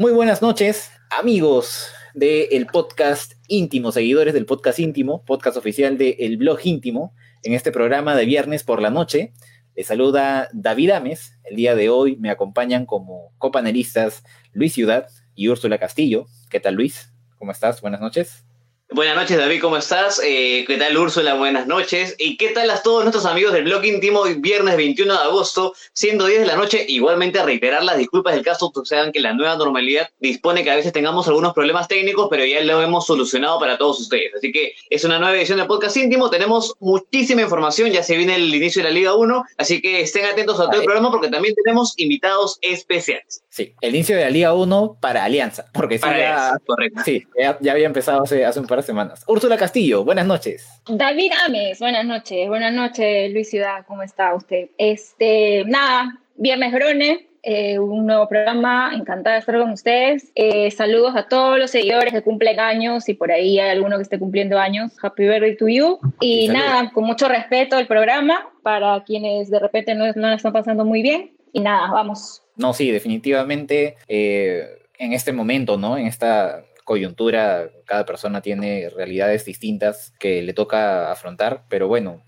Muy buenas noches, amigos del podcast íntimo, seguidores del podcast íntimo, podcast oficial del blog íntimo, en este programa de viernes por la noche. Les saluda David Ames. El día de hoy me acompañan como copanelistas Luis Ciudad y Úrsula Castillo. ¿Qué tal, Luis? ¿Cómo estás? Buenas noches. Buenas noches, David, ¿cómo estás? Eh, ¿Qué tal, Úrsula? Buenas noches. ¿Y qué tal a todos nuestros amigos del blog íntimo viernes 21 de agosto, siendo 10 de la noche? Igualmente, reiterar las disculpas del caso, sean que la nueva normalidad dispone que a veces tengamos algunos problemas técnicos, pero ya lo hemos solucionado para todos ustedes. Así que es una nueva edición de podcast íntimo. Tenemos muchísima información, ya se viene el inicio de la Liga 1, así que estén atentos a todo el programa porque también tenemos invitados especiales. Sí, el inicio de la Liga 1 para Alianza, porque sí, ya, sí, ya, había empezado hace, hace un par semanas. Úrsula Castillo, buenas noches. David Ames, buenas noches. Buenas noches, Luis Ciudad, ¿cómo está usted? Este, nada, Viernes Brone, eh, un nuevo programa, encantada de estar con ustedes. Eh, saludos a todos los seguidores que cumplen años, y por ahí hay alguno que esté cumpliendo años, happy birthday to you. Y nada, con mucho respeto el programa para quienes de repente no, no están pasando muy bien. Y nada, vamos. No, sí, definitivamente eh, en este momento, ¿no? En esta coyuntura, cada persona tiene realidades distintas que le toca afrontar, pero bueno,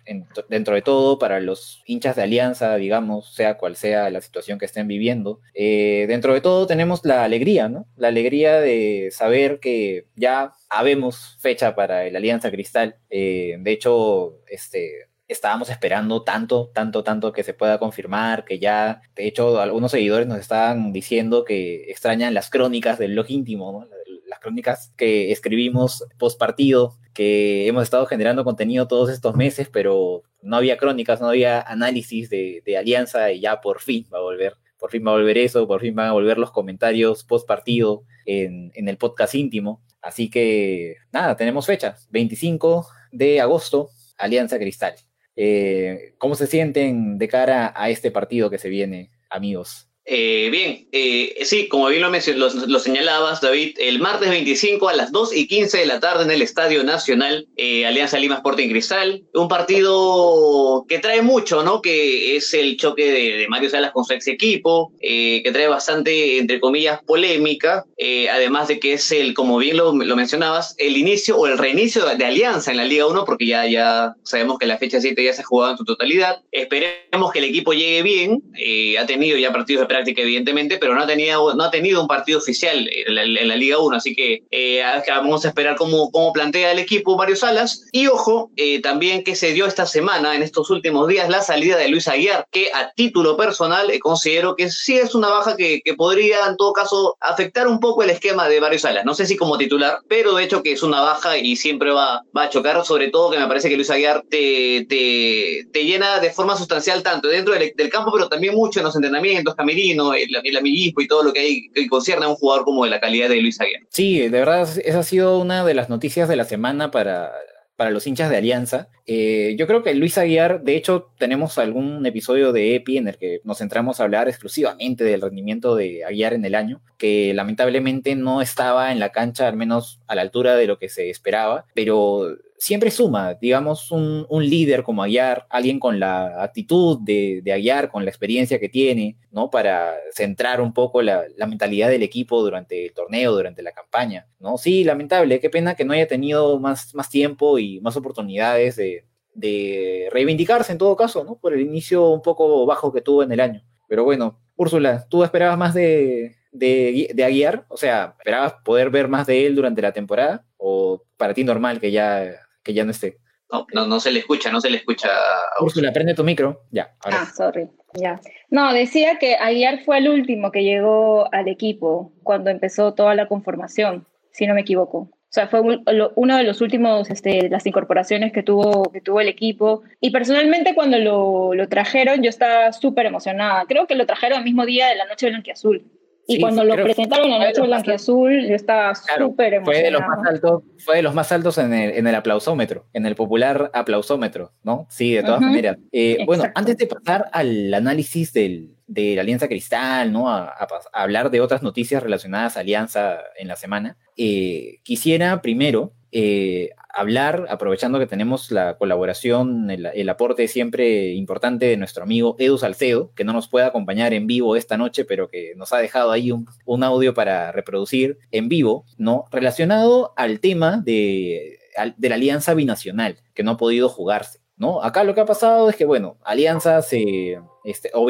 dentro de todo, para los hinchas de Alianza, digamos, sea cual sea la situación que estén viviendo, eh, dentro de todo tenemos la alegría, ¿no? La alegría de saber que ya habemos fecha para el Alianza Cristal. Eh, de hecho, este, estábamos esperando tanto, tanto, tanto que se pueda confirmar, que ya, de hecho, algunos seguidores nos estaban diciendo que extrañan las crónicas del blog íntimo, ¿no? Crónicas que escribimos post partido, que hemos estado generando contenido todos estos meses, pero no había crónicas, no había análisis de, Alianza y ya por fin va a volver, por fin va a volver eso, por fin van a volver los comentarios post partido en, el podcast íntimo. Así que nada, tenemos fecha, 25 de agosto, Alianza Cristal. Eh, ¿Cómo se sienten de cara a este partido que se viene, amigos? Eh, bien, eh, sí, como bien lo, lo, señalabas, David, el martes 25 a las 2 y 15 de la tarde en el Estadio Nacional, eh, Alianza Lima Sporting Cristal, un partido que trae mucho, ¿no? Que es el choque de, Mario Salas con su ex equipo, que trae bastante, entre comillas, polémica, además de que es el, como bien lo, mencionabas, el inicio o el reinicio de, Alianza en la Liga 1, porque ya, ya sabemos que la fecha 7 ya se ha jugado en su totalidad. Esperemos que el equipo llegue bien, ha tenido ya partidos de práctica, evidentemente, pero no ha tenido, no ha tenido un partido oficial en la, Liga 1, así que eh, vamos a esperar cómo, cómo plantea el equipo Mario Salas. Y ojo, eh, también que se dio esta semana, en estos últimos días, la salida de Luis Aguiar, que a título personal eh, considero que sí es una baja que, que, podría, en todo caso, afectar un poco el esquema de Mario Salas. No sé si como titular, pero de hecho que es una baja y siempre va, va a chocar, sobre todo que me parece que Luis Aguiar te, te, te llena de forma sustancial tanto dentro del, del campo, pero también mucho en los entrenamientos, Camiri el, amiguismo y todo lo que hay que concierne a un jugador como de la calidad de Luis Aguirre. Sí, de verdad, esa ha sido una de las noticias de la semana para, para los hinchas de Alianza. Eh, yo creo que Luis Aguiar, de hecho, tenemos algún episodio de EPI en el que nos centramos a hablar exclusivamente del rendimiento de Aguiar en el año, que lamentablemente no estaba en la cancha, al menos a la altura de lo que se esperaba, pero siempre suma, digamos, un, líder como Aguiar, alguien con la actitud de, de, Aguiar, con la experiencia que tiene, ¿no? Para centrar un poco la, mentalidad del equipo durante el torneo, durante la campaña, ¿no? Sí, lamentable, qué pena que no haya tenido más, más tiempo y más oportunidades de, reivindicarse en todo caso, ¿no? Por el inicio un poco bajo que tuvo en el año. Pero bueno, Úrsula, ¿tú esperabas más de, de, de Aguiar? O sea, ¿esperabas poder ver más de él durante la temporada? ¿O para ti normal que ya que ya no esté. No, no, se le escucha, no se le escucha. Úrsula, prende tu micro. Ya. Ah, sorry. Ya. No, decía que ayer fue el último que llegó al equipo cuando empezó toda la conformación, si no me equivoco. O sea, fue uno de los últimos, este, las incorporaciones que tuvo, que tuvo el equipo. Y personalmente cuando lo, lo trajeron, yo estaba súper emocionada. Creo que lo trajeron el mismo día de la Noche Blanquiazul. Y cuando lo presentaron en la noche blanquiazul, yo estaba súper emocionado. Fue de los más altos, fue de los más altos en el, en el aplausómetro, en el popular aplausómetro, ¿no? Sí, de todas maneras. Eh, bueno, antes de pasar al análisis del, de la Alianza Cristal, ¿no? A, hablar de otras noticias relacionadas a Alianza en la semana, eh, quisiera primero eh, hablar, aprovechando que tenemos la colaboración, el, aporte siempre importante de nuestro amigo Edu Salcedo, que no nos puede acompañar en vivo esta noche, pero que nos ha dejado ahí un, audio para reproducir en vivo, ¿no? Relacionado al tema de, de la alianza binacional, que no ha podido jugarse. ¿No? Acá lo que ha pasado es que, bueno, Alianza se, este, o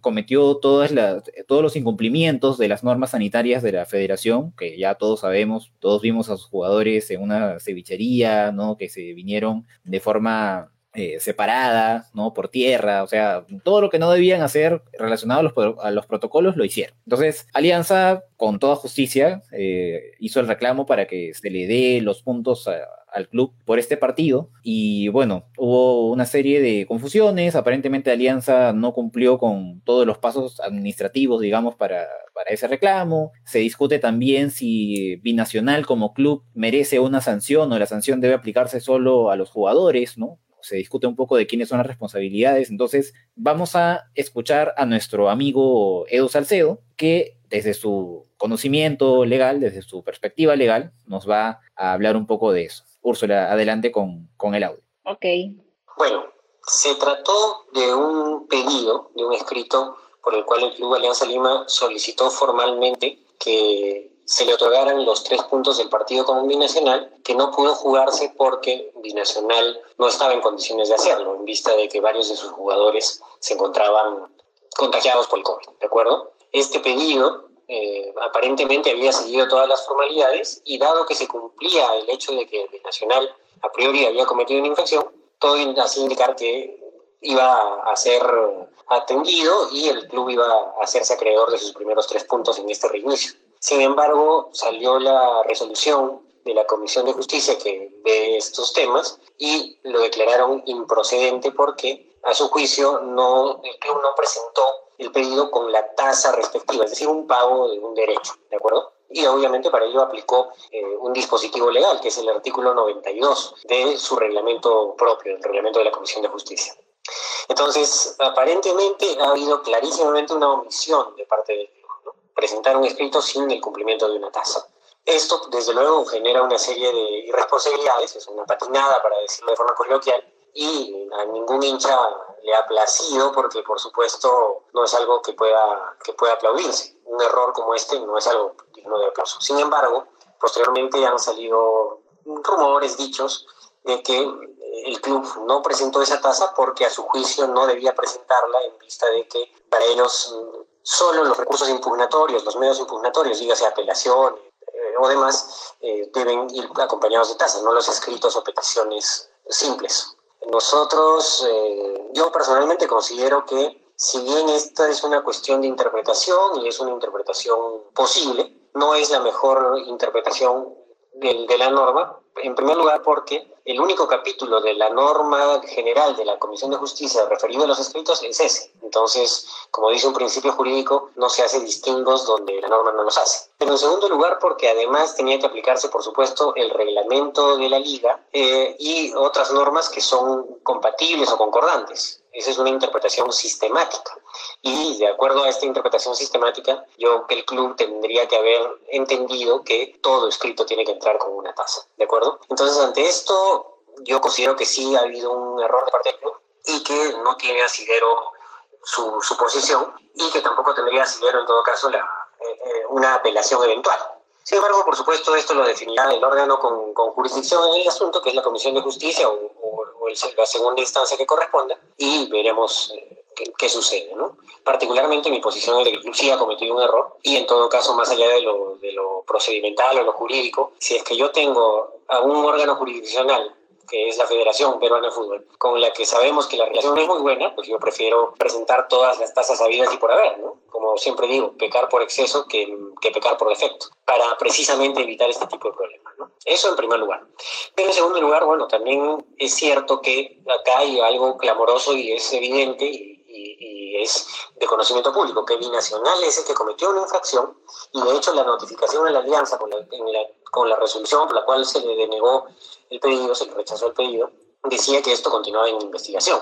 cometió todas las, todos los incumplimientos de las normas sanitarias de la federación, que ya todos sabemos, todos vimos a sus jugadores en una cevichería, ¿no? Que se vinieron de forma eh, separada, ¿no? Por tierra, o sea, todo lo que no debían hacer relacionado a los, a los protocolos lo hicieron. Entonces, Alianza, con toda justicia, eh, hizo el reclamo para que se le dé los puntos al club por este partido y bueno, hubo una serie de confusiones, aparentemente Alianza no cumplió con todos los pasos administrativos, digamos, para, para ese reclamo, se discute también si Binacional como club merece una sanción o la sanción debe aplicarse solo a los jugadores, ¿no? se discute un poco de quiénes son las responsabilidades. Entonces, vamos a escuchar a nuestro amigo Edo Salcedo, que desde su conocimiento legal, desde su perspectiva legal, nos va a hablar un poco de eso. Úrsula, adelante con, con el audio. Ok. Bueno, se trató de un pedido, de un escrito por el cual el Club Alianza Lima solicitó formalmente que se le otorgaran los tres puntos del partido como binacional, que no pudo jugarse porque Binacional no estaba en condiciones de hacerlo, en vista de que varios de sus jugadores se encontraban contagiados por el COVID, ¿de acuerdo? Este pedido eh, aparentemente había seguido todas las formalidades y dado que se cumplía el hecho de que el Nacional a priori había cometido una infección, todo hacía indicar que iba a ser atendido y el club iba a hacerse acreedor de sus primeros tres puntos en este reinicio. Sin embargo, salió la resolución de la Comisión de Justicia que ve estos temas y lo declararon improcedente porque a su juicio no, el club no presentó el pedido con la tasa respectiva, es decir, un pago de un derecho, ¿de acuerdo? Y obviamente para ello aplicó eh, un dispositivo legal, que es el artículo 92 de su reglamento propio, el reglamento de la Comisión de Justicia. Entonces, aparentemente ha habido clarísimamente una omisión de parte del ¿no? presentar un escrito sin el cumplimiento de una tasa. Esto, desde luego, genera una serie de irresponsabilidades, es una patinada, para decirlo de forma coloquial, y a ningún hincha le ha placido porque por supuesto no es algo que pueda, que pueda aplaudirse. Un error como este no es algo digno de aplauso. Sin embargo, posteriormente han salido rumores, dichos, de que el club no presentó esa tasa porque a su juicio no debía presentarla en vista de que para ellos solo los recursos impugnatorios, los medios impugnatorios, dígase apelación eh, o demás, eh, deben ir acompañados de tasa, no los escritos o peticiones simples. Nosotros, eh, yo personalmente considero que si bien esta es una cuestión de interpretación y es una interpretación posible, no es la mejor interpretación de, de la norma, en primer lugar porque el único capítulo de la norma general de la Comisión de Justicia referido a los escritos es ese. Entonces, como dice un principio jurídico, no se hace distingos donde la norma no los hace. Pero en segundo lugar, porque además tenía que aplicarse, por supuesto, el reglamento de la liga eh, y otras normas que son compatibles o concordantes. Esa es una interpretación sistemática. Y de acuerdo a esta interpretación sistemática, yo que el club tendría que haber entendido que todo escrito tiene que entrar con una tasa. ¿De acuerdo? Entonces, ante esto, yo considero que sí ha habido un error de parte del club y que no tiene asidero su, su posición y que tampoco tendría asidero, en todo caso, la, eh, eh, una apelación eventual. Sin embargo, por supuesto, esto lo definirá el órgano con, con jurisdicción en el asunto, que es la Comisión de Justicia o, la segunda instancia que corresponda, y veremos eh, qué, sucede. ¿no? Particularmente mi posición es de que el sí ha cometido un error, y en todo caso, más allá de lo, de lo procedimental o lo jurídico, si es que yo tengo a un órgano jurisdiccional que es la Federación Peruana de Fútbol, con la que sabemos que la relación es muy buena, pues yo prefiero presentar todas las tasas habidas y por haber, ¿no? Como siempre digo, pecar por exceso que, que pecar por defecto, para precisamente evitar este tipo de problemas, ¿no? Eso en primer lugar. Pero en segundo lugar, bueno, también es cierto que acá hay algo clamoroso y es evidente y, es de conocimiento público, que Binacional es el que cometió una infracción y de hecho la notificación de la alianza con la, con la resolución por la cual se le denegó el pedido, se le rechazó el pedido, decía que esto continuaba en investigación.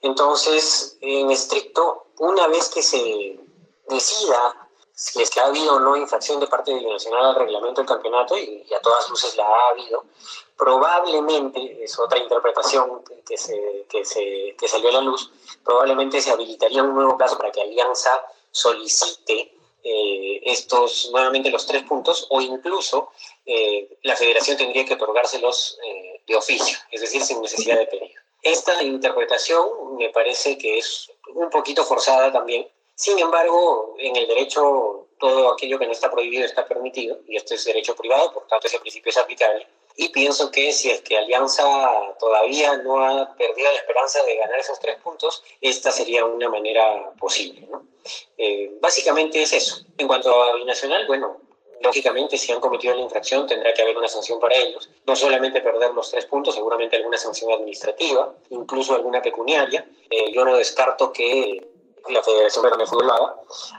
Entonces, en estricto, una vez que se decida si es ha habido o no infracción de parte de Binacional al reglamento del campeonato, y, a todas luces la ha habido, probablemente, es otra interpretación que, se, que, se, que salió a la luz, probablemente se habilitaría un nuevo plazo para que Alianza solicite eh, estos nuevamente los tres puntos o incluso eh, la federación tendría que otorgárselos eh, de oficio, es decir, sin necesidad de pedido. Esta interpretación me parece que es un poquito forzada también. Sin embargo, en el derecho todo aquello que no está prohibido está permitido y este es derecho privado, por tanto ese principio es aplicable. Y pienso que si es que Alianza todavía no ha perdido la esperanza de ganar esos tres puntos, esta sería una manera posible. ¿no? Eh, básicamente es eso. En cuanto a Binacional, bueno, lógicamente si han cometido la infracción tendrá que haber una sanción para ellos. No solamente perder los tres puntos, seguramente alguna sanción administrativa, incluso alguna pecuniaria. Eh, yo no descarto que la Federación Peruana de Fútbol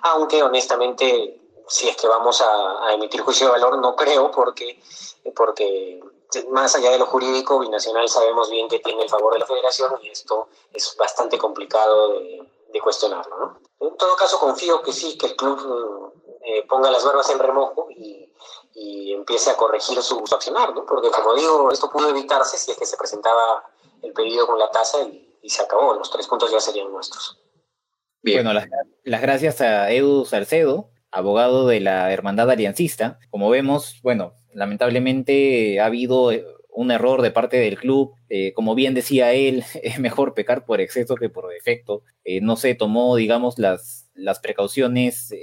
aunque honestamente si es que vamos a, a, emitir juicio de valor, no creo, porque, porque más allá de lo jurídico, Binacional sabemos bien que tiene el favor de la federación y esto es bastante complicado de, de cuestionarlo. ¿no? En todo caso, confío que sí, que el club eh, ponga las barbas en remojo y, y empiece a corregir su, su accionar, ¿no? porque como digo, esto pudo evitarse si es que se presentaba el pedido con la tasa y, y se acabó, los tres puntos ya serían nuestros. Bien. Bueno, las, las gracias a Edu Salcedo, abogado de la Hermandad Aliancista. Como vemos, bueno, lamentablemente ha habido eh, un error de parte del club. Eh, como bien decía él, es mejor pecar por exceso que por defecto. Eh, no se tomó, digamos, las, las precauciones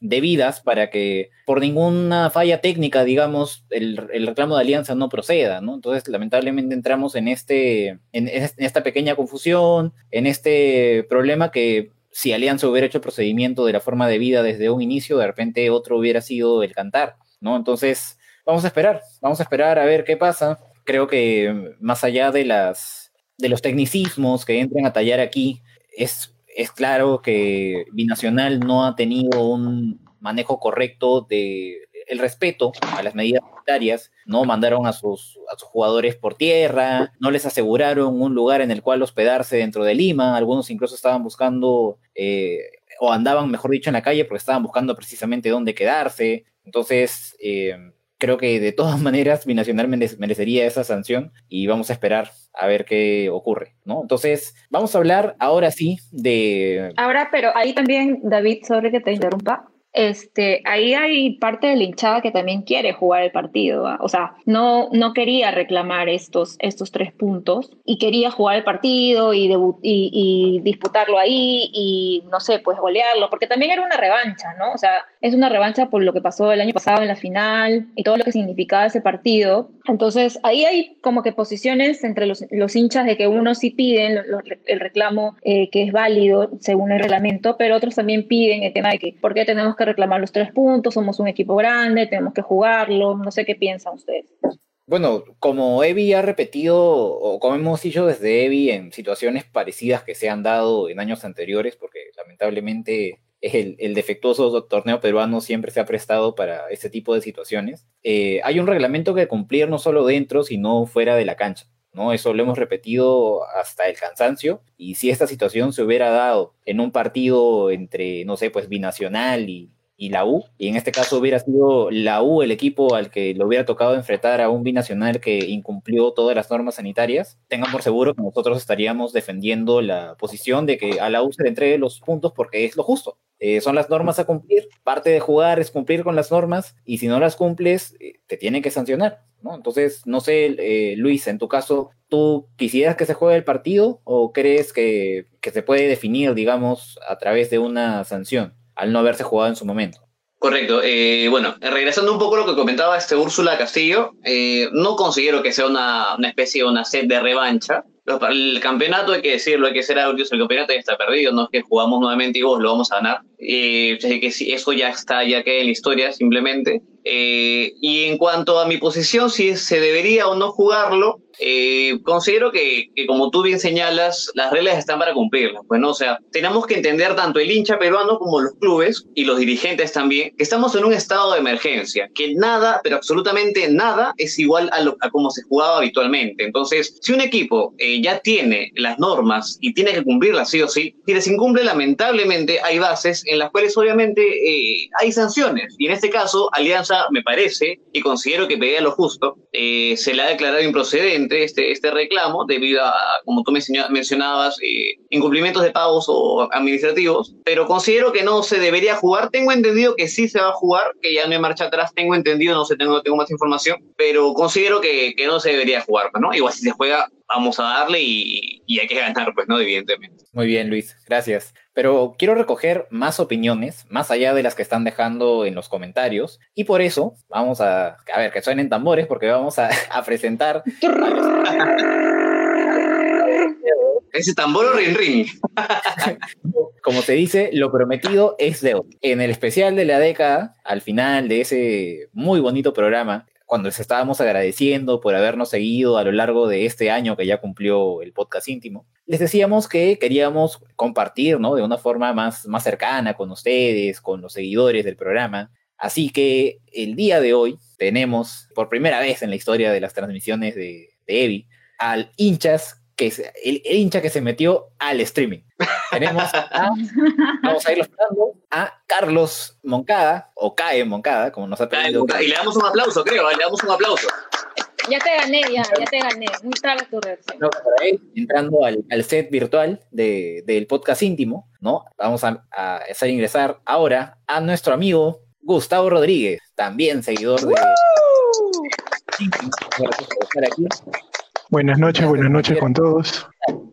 debidas para que por ninguna falla técnica, digamos, el, el, reclamo de alianza no proceda, ¿no? Entonces, lamentablemente entramos en, este, en esta pequeña confusión, en este problema que si Alianza hubiera hecho el procedimiento de la forma de vida desde un inicio, de repente otro hubiera sido el cantar, ¿no? Entonces, vamos a esperar, vamos a esperar a ver qué pasa. Creo que más allá de las de los tecnicismos que entren a tallar aquí, es, es claro que Binacional no ha tenido un manejo correcto de el respeto a las medidas sanitarias, no mandaron a sus, a sus jugadores por tierra, no les aseguraron un lugar en el cual hospedarse dentro de Lima, algunos incluso estaban buscando eh, o andaban, mejor dicho, en la calle porque estaban buscando precisamente dónde quedarse. Entonces, eh, creo que de todas maneras Binacional merecería esa sanción y vamos a esperar a ver qué ocurre, ¿no? Entonces, vamos a hablar ahora sí de... Ahora, pero ahí también, David, sobre que te interrumpa, este, ahí hay parte de la hinchada que también quiere jugar el partido, o sea, no, no quería reclamar estos, estos tres puntos y quería jugar el partido y, y, y, disputarlo ahí y, no sé, pues golearlo, porque también era una revancha, ¿no? O sea, es una revancha por lo que pasó el año pasado en la final y todo lo que significaba ese partido. Entonces, ahí hay como que posiciones entre los, los hinchas de que unos sí piden lo, lo, el reclamo eh, que es válido según el reglamento, pero otros también piden el tema de que, ¿por qué tenemos que reclamar los tres puntos, somos un equipo grande, tenemos que jugarlo, no sé qué piensan ustedes. Bueno, como Evi ha repetido, o como hemos dicho desde Evi en situaciones parecidas que se han dado en años anteriores, porque lamentablemente el, el defectuoso torneo peruano siempre se ha prestado para ese tipo de situaciones, eh, hay un reglamento que cumplir no solo dentro, sino fuera de la cancha. ¿no? Eso lo hemos repetido hasta el cansancio. Y si esta situación se hubiera dado en un partido entre, no sé, pues binacional y, y la U, y en este caso hubiera sido la U el equipo al que le hubiera tocado enfrentar a un binacional que incumplió todas las normas sanitarias, tengan por seguro que nosotros estaríamos defendiendo la posición de que a la U se le entregue los puntos porque es lo justo. Eh, son las normas a cumplir, parte de jugar es cumplir con las normas y si no las cumples, eh, te tienen que sancionar. ¿no? Entonces, no sé, eh, Luis, en tu caso, ¿tú quisieras que se juegue el partido o crees que, que se puede definir, digamos, a través de una sanción? al no haberse jugado en su momento. Correcto. Eh, bueno, regresando un poco a lo que comentaba este Úrsula Castillo, no considero que sea una, una especie de una sed de revancha. El campeonato, hay que decirlo, hay que ser el campeonato ya está perdido, no es que jugamos nuevamente y vos lo vamos a ganar. Eh, que sí, eso ya está, ya queda en la historia simplemente. Eh, y en cuanto a mi posición, si se debería o no jugarlo, eh, considero que, como tú bien señalas, las reglas están para cumplirlas. Pues, ¿no? O sea, tenemos que entender tanto el hincha peruano como los clubes y los dirigentes también, que estamos en un estado de emergencia, que nada, pero absolutamente nada, es igual a, lo, a como se jugaba habitualmente. Entonces, si un equipo eh, ya tiene las normas y tiene que cumplirlas sí o sí, si les incumple, lamentablemente hay bases en las cuales obviamente eh, hay sanciones. Y en este caso, Alianza, me parece, y considero que pedía lo justo, se le ha declarado improcedente este, este reclamo debido a, como tú mencionabas, eh, incumplimientos de pagos o administrativos, pero considero que no se debería jugar. Tengo entendido que sí se va a jugar, que ya no hay marcha atrás, tengo entendido, no sé, tengo, tengo más información, pero considero que, que no se debería jugar, ¿no? Igual si se juega, vamos a darle y, y, hay que ganar, pues, ¿no? Evidentemente. Muy bien, Luis, gracias. Pero quiero recoger más opiniones, más allá de las que están dejando en los comentarios, y por eso vamos a, a ver, que suenen tambores, porque vamos a, a presentar... Ese tambor o ring ring. Como se dice, lo prometido es deuda. En el especial de la década, al final de ese muy bonito programa, cuando les estábamos agradeciendo por habernos seguido a lo largo de este año que ya cumplió el podcast íntimo, les decíamos que queríamos compartir, ¿no? De una forma más, más cercana con ustedes, con los seguidores del programa. Así que el día de hoy tenemos, por primera vez en la historia de las transmisiones de, de Evi, al hinchas que el, hincha que se metió al streaming. Tenemos a, vamos a irlo esperando, a Carlos Moncada, o Cae Moncada, como nos ha pedido. Y le damos un aplauso, creo, le damos un aplauso. Ya te gané, ya, ya te gané. Muy traga tu reacción. No, entrando al, al, set virtual de, del podcast íntimo, ¿no? Vamos a, a, hacer ingresar ahora a nuestro amigo Gustavo Rodríguez, también seguidor de. aquí. Buenas noches, buenas noches con todos.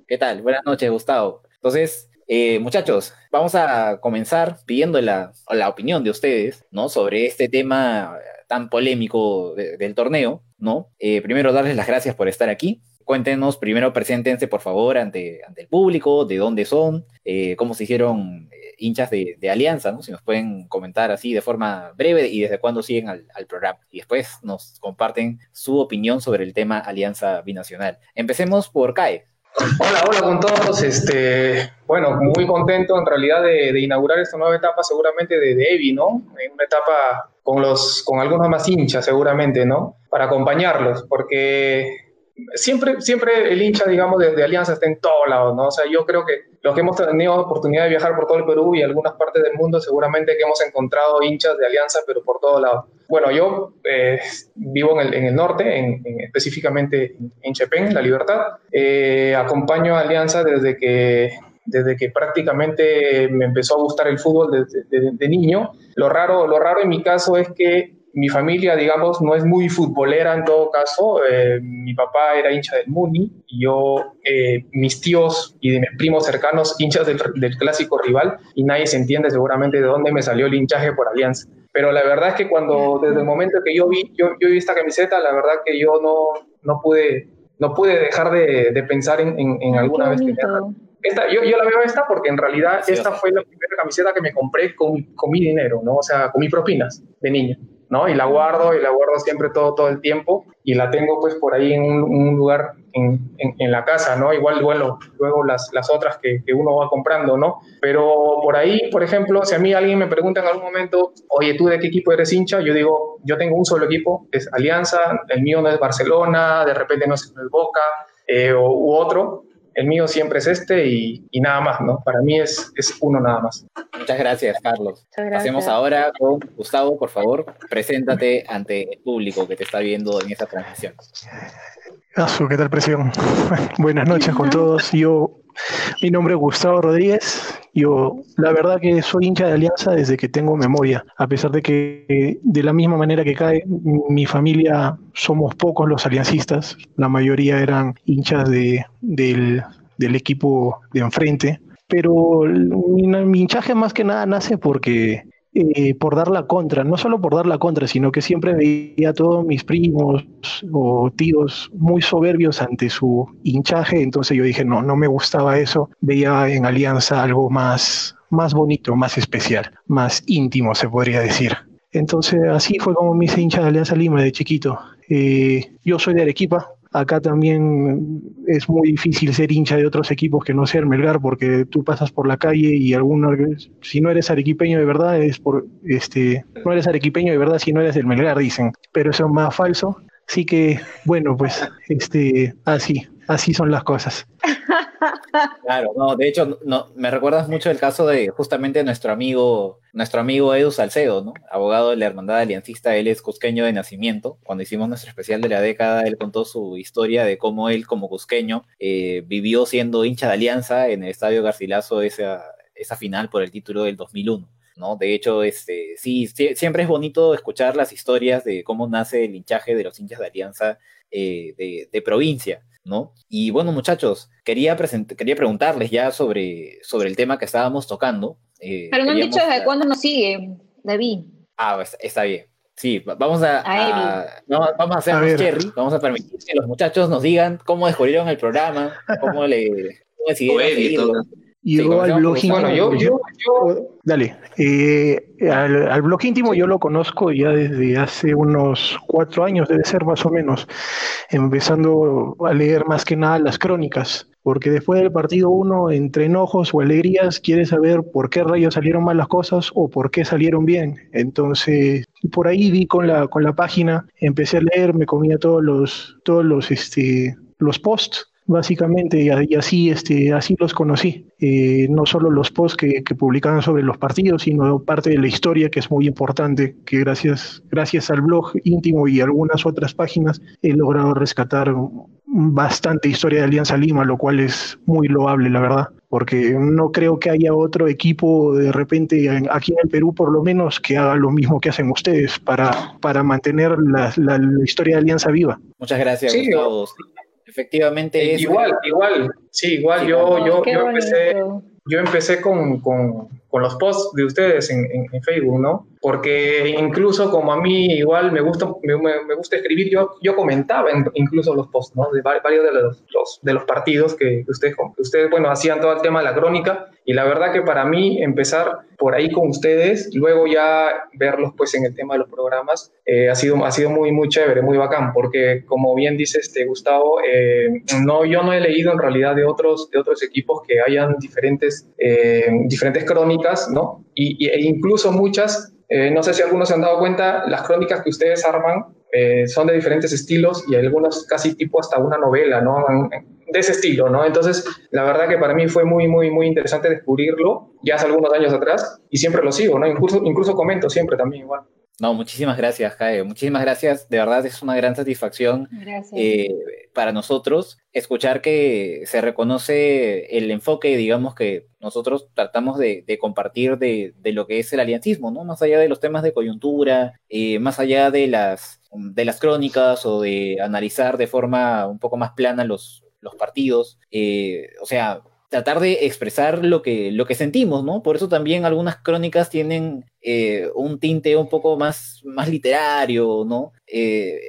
¿Qué tal? Buenas noches, Gustavo. Entonces, eh, muchachos, vamos a comenzar pidiendo la, opinión de ustedes, ¿no? Sobre este tema tan polémico del torneo, ¿no? Eh, primero, darles las gracias por estar aquí. Cuéntenos, primero preséntense, por favor, ante, el público, de dónde son, eh, cómo se hicieron hinchas de, de, Alianza, ¿no? Si nos pueden comentar así de forma breve y desde cuándo siguen al, al, programa. Y después nos comparten su opinión sobre el tema Alianza Binacional. Empecemos por CAE. Hola, hola con todos. Este, bueno, muy contento en realidad de, inaugurar esta nueva etapa seguramente de, de Evi, ¿no? Una etapa con, los, con algunos más hinchas seguramente, ¿no? Para acompañarlos, porque siempre, siempre el hincha, digamos, de, de, Alianza está en todos lados, ¿no? O sea, yo creo que los que hemos tenido oportunidad de viajar por todo el Perú y algunas partes del mundo, seguramente que hemos encontrado hinchas de Alianza, pero por todos lados. Bueno, yo eh, vivo en el, en el norte, en, en, específicamente en Chepén, La Libertad. Eh, acompaño a Alianza desde que desde que prácticamente me empezó a gustar el fútbol desde de, de, de, niño. Lo raro, lo raro en mi caso es que mi familia, digamos, no es muy futbolera en todo caso. Eh, mi papá era hincha del Muni y yo, eh, mis tíos y de mis primos cercanos, hinchas del, del, clásico rival, y nadie se entiende seguramente de dónde me salió el hinchaje por Alianza. Pero la verdad es que cuando, desde el momento que yo vi, yo, yo vi esta camiseta, la verdad que yo no, no, pude, no pude dejar de, de pensar en, en, en alguna vez que esta, yo, yo, la veo esta porque en realidad esta fue la primera camiseta que me compré con, con mi dinero, ¿no? O sea, con mis propinas de niño. ¿No? Y la guardo, y la guardo siempre todo, todo el tiempo, y la tengo pues por ahí en un, lugar en, en, la casa, ¿no? Igual, bueno, luego las, las otras que, que, uno va comprando, ¿no? Pero por ahí, por ejemplo, si a mí alguien me pregunta en algún momento, oye, ¿tú de qué equipo eres hincha? Yo digo, yo tengo un solo equipo, es Alianza, el mío no es Barcelona, de repente no es Boca, eh, u otro, el mío siempre es este y, y, nada más, ¿no? Para mí es, es uno nada más. Muchas gracias, Carlos. Muchas gracias. Hacemos ahora con Gustavo, por favor, preséntate ante el público que te está viendo en esta transmisión. Asu, ¿qué tal presión? Buenas noches con todos. Yo, mi nombre es Gustavo Rodríguez. Yo, la verdad que soy hincha de Alianza desde que tengo memoria, a pesar de que de la misma manera que cae, mi familia somos pocos los aliancistas, la mayoría eran hinchas de, del, del equipo de enfrente, pero mi, mi hinchaje más que nada nace porque eh, por dar la contra, no solo por dar la contra, sino que siempre veía a todos mis primos o tíos muy soberbios ante su hinchaje, entonces yo dije, no, no me gustaba eso, veía en Alianza algo más, más bonito, más especial, más íntimo, se podría decir. Entonces así fue como me hice hincha de Alianza Lima de chiquito. Eh, yo soy de Arequipa, Acá también es muy difícil ser hincha de otros equipos que no ser Melgar, porque tú pasas por la calle y alguno, si no eres arequipeño de verdad, es por este, no eres arequipeño de verdad si no eres del Melgar, dicen. Pero eso es más falso. Así que, bueno, pues, este, así, así son las cosas. Claro, no, de hecho, no, me recuerdas mucho el caso de justamente nuestro amigo, nuestro amigo Edu Salcedo, ¿no? Abogado de la Hermandad Aliancista, él es cusqueño de nacimiento. Cuando hicimos nuestro especial de la década, él contó su historia de cómo él, como cusqueño, eh, vivió siendo hincha de Alianza en el Estadio Garcilaso esa, esa final por el título del 2001. ¿no? De hecho, este, sí, siempre es bonito escuchar las historias de cómo nace el hinchaje de los hinchas de Alianza eh, de, de, provincia. ¿No? Y bueno, muchachos, quería, quería preguntarles ya sobre, sobre el tema que estábamos tocando. Eh, Pero no han dicho desde cuándo nos sigue, David. Ah, pues, está bien. Sí, vamos a, vamos a hacer a cherry, vamos a permitir que los muchachos nos digan cómo descubrieron el programa, cómo le cómo decidieron y luego al blog íntimo. Bueno, yo, yo, dale. Eh, al, al, blog íntimo yo lo conozco ya desde hace unos cuatro años, debe ser más o menos, empezando a leer más que nada las crónicas. Porque después del partido uno, entre enojos o alegrías, quiere saber por qué rayos salieron mal las cosas o por qué salieron bien. Entonces, por ahí vi con la, con la página, empecé a leer, me comía todos los, todos los, este, los posts básicamente, y así, este, así los conocí. Eh, no solo los posts que, que, publicaban sobre los partidos, sino parte de la historia que es muy importante, que gracias, gracias al blog íntimo y algunas otras páginas he logrado rescatar bastante historia de Alianza Lima, lo cual es muy loable, la verdad, porque no creo que haya otro equipo de repente aquí en el Perú, por lo menos, que haga lo mismo que hacen ustedes para, para mantener la, la, historia de Alianza viva. Muchas gracias, sí, Gustavo. Efectivamente es. Igual, igual, sí, igual yo, yo, yo empecé, yo empecé con, con, con, los posts de ustedes en, en, Facebook, ¿no? Porque incluso como a mí igual me gusta, me, me gusta escribir, yo, yo comentaba incluso los posts, ¿no? De varios de los, los de los partidos que, ustedes, ustedes, bueno, hacían todo el tema de la crónica y la verdad que para mí empezar por ahí con ustedes, luego ya verlos pues en el tema de los programas, eh, ha, sido, ha sido muy, muy chévere, muy bacán, porque como bien dice este Gustavo, eh, no, yo no he leído en realidad de otros, de otros equipos que hayan diferentes, eh, diferentes crónicas, ¿no? Y, e incluso muchas, no sé si algunos se han dado cuenta, las crónicas que ustedes arman son de diferentes estilos y algunos casi tipo hasta una novela, ¿no? de ese estilo, ¿no? Entonces, la verdad que para mí fue muy, muy, muy interesante descubrirlo ya hace algunos años atrás y siempre lo sigo, ¿no? Incluso, incluso comento siempre también igual. No, muchísimas gracias, Jae. Muchísimas gracias. De verdad es una gran satisfacción eh, para nosotros escuchar que se reconoce el enfoque, digamos, que nosotros tratamos de, compartir de, lo que es el aliancismo, ¿no? Más allá de los temas de coyuntura, eh, más allá de las, de las crónicas o de analizar de forma un poco más plana los, los partidos, eh, o sea, tratar de expresar lo que, lo que sentimos, ¿no? Por eso también algunas crónicas tienen eh, un tinte un poco más, más literario, ¿no? Eh,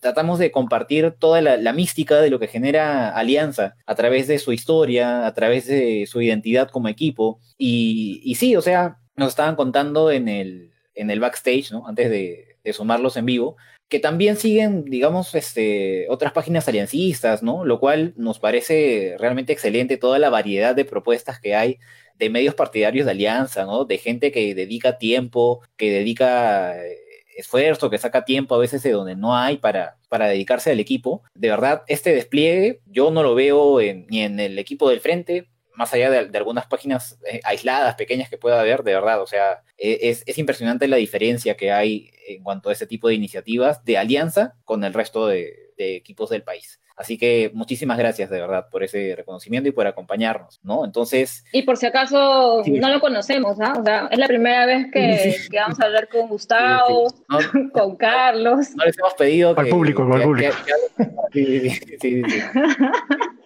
tratamos de compartir toda la, mística de lo que genera Alianza a través de su historia, a través de su identidad como equipo. Y, y sí, o sea, nos estaban contando en el, en el backstage, ¿no? Antes de, de sumarlos en vivo, que también siguen, digamos, este, otras páginas aliancistas, ¿no? Lo cual nos parece realmente excelente toda la variedad de propuestas que hay de medios partidarios de alianza, ¿no? De gente que dedica tiempo, que dedica eh, esfuerzo, que saca tiempo a veces de donde no hay para, para dedicarse al equipo. De verdad, este despliegue yo no lo veo ni en el equipo del frente, más allá de, algunas páginas eh, aisladas, pequeñas que pueda haber, de verdad, o sea, e, es, es, impresionante la diferencia que hay en cuanto a ese tipo de iniciativas de alianza con el resto de equipos del país. Así que muchísimas gracias de verdad por ese reconocimiento y por acompañarnos, ¿no? Entonces... Y por si acaso no lo conocemos, ¿ah? O sea, es la primera vez que, que vamos a hablar con Gustavo, con Carlos. No les hemos pedido... Al público, al público. sí, sí, sí.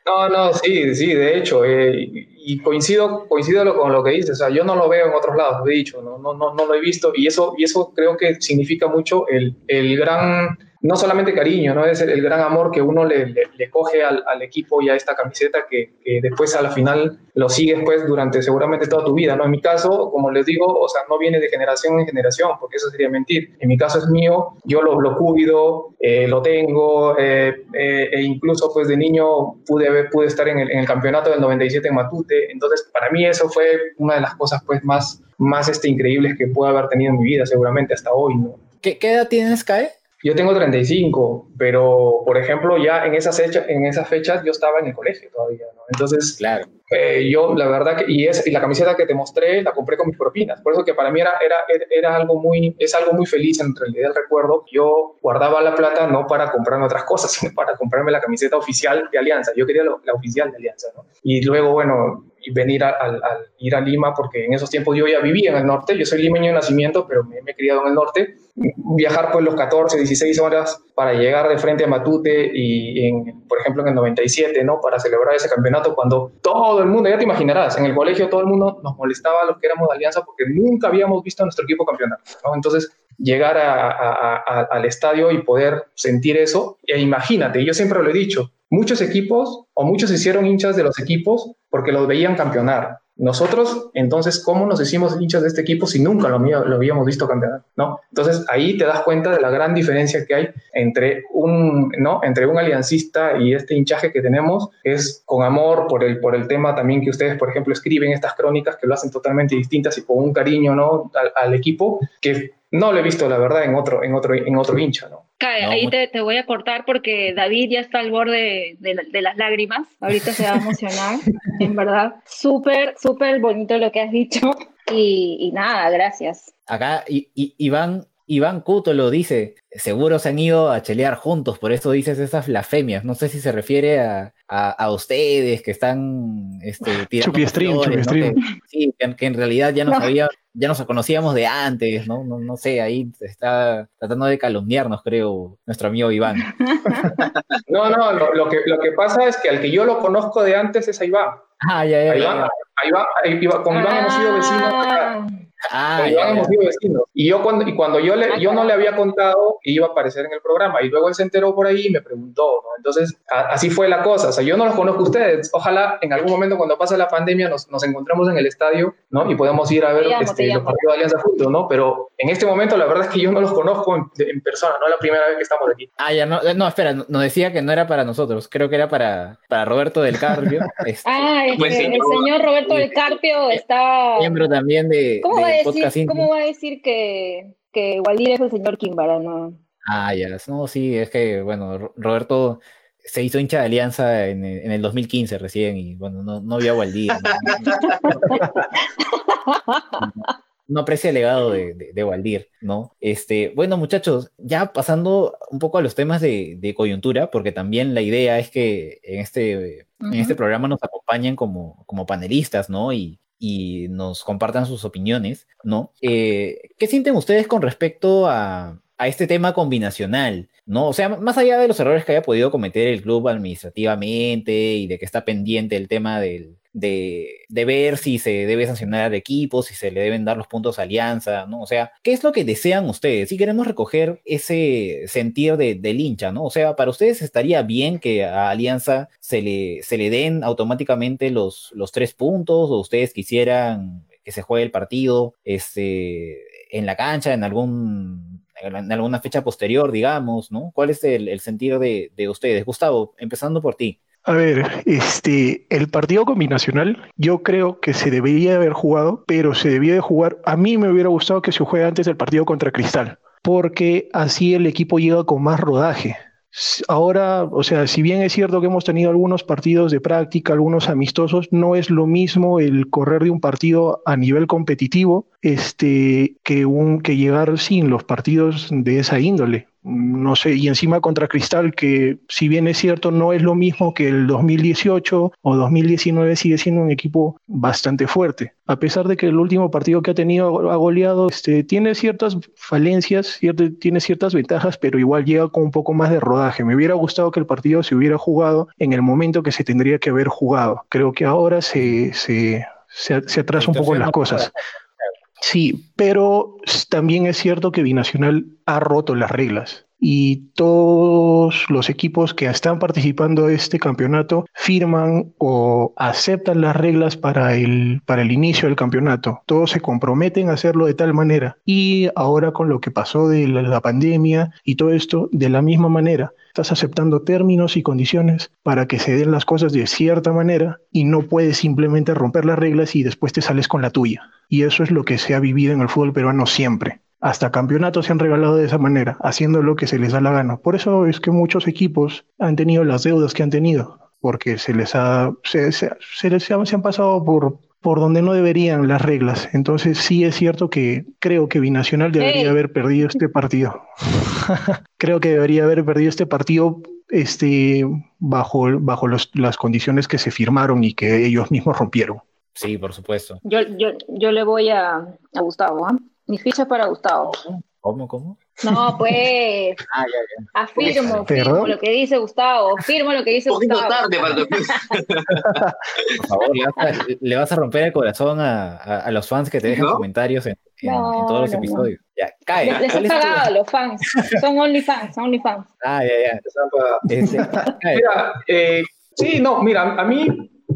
No, no, sí, sí, de hecho, eh, y coincido, coincido con lo que dices, o sea, yo no lo veo en otros lados, lo he dicho, no, no, no, no lo he visto, y eso, y eso creo que significa mucho el, el gran no solamente cariño, ¿no? Es el, gran amor que uno le, coge al, equipo y a esta camiseta que, después a la final lo sigues pues durante seguramente toda tu vida, ¿no? En mi caso, como les digo, o sea, no viene de generación en generación, porque eso sería mentir. En mi caso es mío, yo lo, lo cuido, eh, lo tengo, eh, eh, e incluso pues de niño pude, pude estar en el, en el, campeonato del 97 en Matute, entonces para mí eso fue una de las cosas pues más, más este, increíbles que pude haber tenido en mi vida seguramente hasta hoy. ¿Qué, edad tienes, Kai? Yo tengo 35, pero por ejemplo ya en esas, fechas, en esas fechas yo estaba en el colegio todavía, ¿no? Entonces, claro. Eh, yo la verdad que, y, es, y la camiseta que te mostré la compré con mis propinas, por eso que para mí era, era, era algo muy, es algo muy feliz en realidad el recuerdo. Yo guardaba la plata no para comprarme otras cosas, sino para comprarme la camiseta oficial de Alianza. Yo quería lo, la oficial de Alianza, ¿no? Y luego, bueno, venir a, a, ir a Lima, porque en esos tiempos yo ya vivía en el norte, yo soy limeño de nacimiento, pero me, me he criado en el norte, viajar pues los 14, 16 horas para llegar de frente a Matute y, en, por ejemplo, en el 97, ¿no? Para celebrar ese campeonato, cuando todo el mundo, ya te imaginarás, en el colegio todo el mundo nos molestaba a los que éramos de Alianza porque nunca habíamos visto a nuestro equipo campeonato, ¿no? Entonces, llegar al estadio y poder sentir eso, e imagínate, yo siempre lo he dicho, muchos equipos o muchos hicieron hinchas de los equipos porque los veían campeonar. Nosotros, entonces, ¿cómo nos hicimos hinchas de este equipo si nunca lo, lo, habíamos visto campeonar? ¿no? Entonces, ahí te das cuenta de la gran diferencia que hay entre un, ¿no? entre un aliancista y este hinchaje que tenemos, es con amor por el, por el tema también que ustedes, por ejemplo, escriben estas crónicas que lo hacen totalmente distintas y con un cariño ¿no? al, al equipo que no lo he visto, la verdad, en otro, en otro, en otro hincha, ¿no? Cae, no, ahí te, te, voy a cortar porque David ya está al borde de, de, de las lágrimas. Ahorita se va a emocionar, en verdad. Súper, súper bonito lo que has dicho. Y, y nada, gracias. Acá y, y, Iván, Iván Cuto lo dice, seguro se han ido a chelear juntos, por eso dices esas blasfemias. No sé si se refiere a, a, a ustedes que están este, tirando que, sí, que, que, en realidad ya no, no. sabía ya nos conocíamos de antes, ¿no? No, no sé, ahí está tratando de calumniarnos, creo, nuestro amigo Iván. No, no, lo, lo, que, lo que pasa es que al que yo lo conozco de antes es a Iván. Ah, ya, ya. A Iván, ya. A Iván, a Iván, con Iván ah. hemos sido vecinos. Acá. Ah, con Iván hemos sido vecinos. Y yo cuando, y cuando yo, le, yo no le había contado que iba a aparecer en el programa, y luego él se enteró por ahí y me preguntó, ¿no? Entonces, a, así fue la cosa. O sea, yo no los conozco a ustedes. Ojalá en algún momento cuando pase la pandemia nos, nos encontremos en el estadio, ¿no? Y podamos ir a ver llamo, este, los partidos de Alianza juntos, ¿no? Pero en este momento la verdad es que yo no los conozco en, en, persona, no es la primera vez que estamos aquí. Ah, ya, no, no, espera, nos decía que no era para nosotros, creo que era para, para Roberto del Carpio. este, ah, pues, el señor Roberto del Carpio está... Miembro también de, ¿Cómo, de va a decir, ¿Cómo va a decir que, que Waldir es el señor Kimbara? No. Ah, ya, no, sí, es que, bueno, Roberto se hizo hincha de alianza en, en, el 2015 recién y bueno, no, no vio a Waldir. No, no, aprecia el legado de, de, de, Waldir, ¿no? Este, bueno, muchachos, ya pasando un poco a los temas de, de coyuntura, porque también la idea es que en este, uh -huh. en este programa nos acompañen como, como panelistas, ¿no? Y, y nos compartan sus opiniones, ¿no? Eh, ¿Qué sienten ustedes con respecto a, a este tema combinacional? ¿no? O sea, más allá de los errores que haya podido cometer el club administrativamente y de que está pendiente el tema del, de, ver si se debe sancionar al equipo, si se le deben dar los puntos a Alianza, ¿no? O sea, ¿qué es lo que desean ustedes? Si queremos recoger ese sentir de, del hincha, ¿no? O sea, ¿para ustedes estaría bien que a Alianza se le, se le den automáticamente los, los tres puntos o ustedes quisieran que se juegue el partido este, en la cancha, en algún en alguna fecha posterior, digamos, ¿no? ¿Cuál es el, sentido de, ustedes? Gustavo, empezando por ti. A ver, este, el partido combinacional yo creo que se debería haber jugado, pero se debía de jugar. A mí me hubiera gustado que se juegue antes del partido contra Cristal, porque así el equipo llega con más rodaje. Ahora, o sea, si bien es cierto que hemos tenido algunos partidos de práctica, algunos amistosos, no es lo mismo el correr de un partido a nivel competitivo este, que, un, que llegar sin los partidos de esa índole no sé, y encima contra Cristal, que si bien es cierto, no es lo mismo que el 2018 o 2019, sigue siendo un equipo bastante fuerte. A pesar de que el último partido que ha tenido ha goleado, este, tiene ciertas falencias, cierto, tiene ciertas ventajas, pero igual llega con un poco más de rodaje. Me hubiera gustado que el partido se hubiera jugado en el momento que se tendría que haber jugado. Creo que ahora se, se, se, se atrasa un poco las cosas. Sí, pero también es cierto que Binacional ha roto las reglas. y todos los equipos que están participando de este campeonato firman o aceptan las reglas para el, para el inicio del campeonato. Todos se comprometen a hacerlo de tal manera. Y ahora con lo que pasó de la, la pandemia y todo esto, de la misma manera, estás aceptando términos y condiciones para que se den las cosas de cierta manera y no puedes simplemente romper las reglas y después te sales con la tuya. Y eso es lo que se ha vivido en el fútbol peruano siempre. Hasta campeonatos se han regalado de esa manera, haciendo lo que se les da la gana. Por eso es que muchos equipos han tenido las deudas que han tenido, porque se les ha, se, se- se les se han pasado por, por donde no deberían las reglas. Entonces sí es cierto que creo que Binacional debería haber perdido este partido. creo que debería haber perdido este partido este, bajo, bajo los- las condiciones que se firmaron y que ellos mismos rompieron. Sí, por supuesto. Yo, yo, yo le voy a, a Gustavo, ¿ah? Mi ficha es para Gustavo. ¿Cómo, cómo? No, pues, Ah, ya, ya. afirmo, ¿Perdón? firmo lo que dice Gustavo, firmo lo que dice Un poquito Gustavo. tarde para Por favor, le vas a, le vas a romper el corazón a, a- a los fans que te dejan ¿No? comentarios en, en- No, en todos los no, no. episodios. Ya, cae. Les, les ¿Cuál he pagado los fans, son OnlyFans, son OnlyFans. Ah, ya, ya. Este. Mira, eh, sí, no, mira, a mí,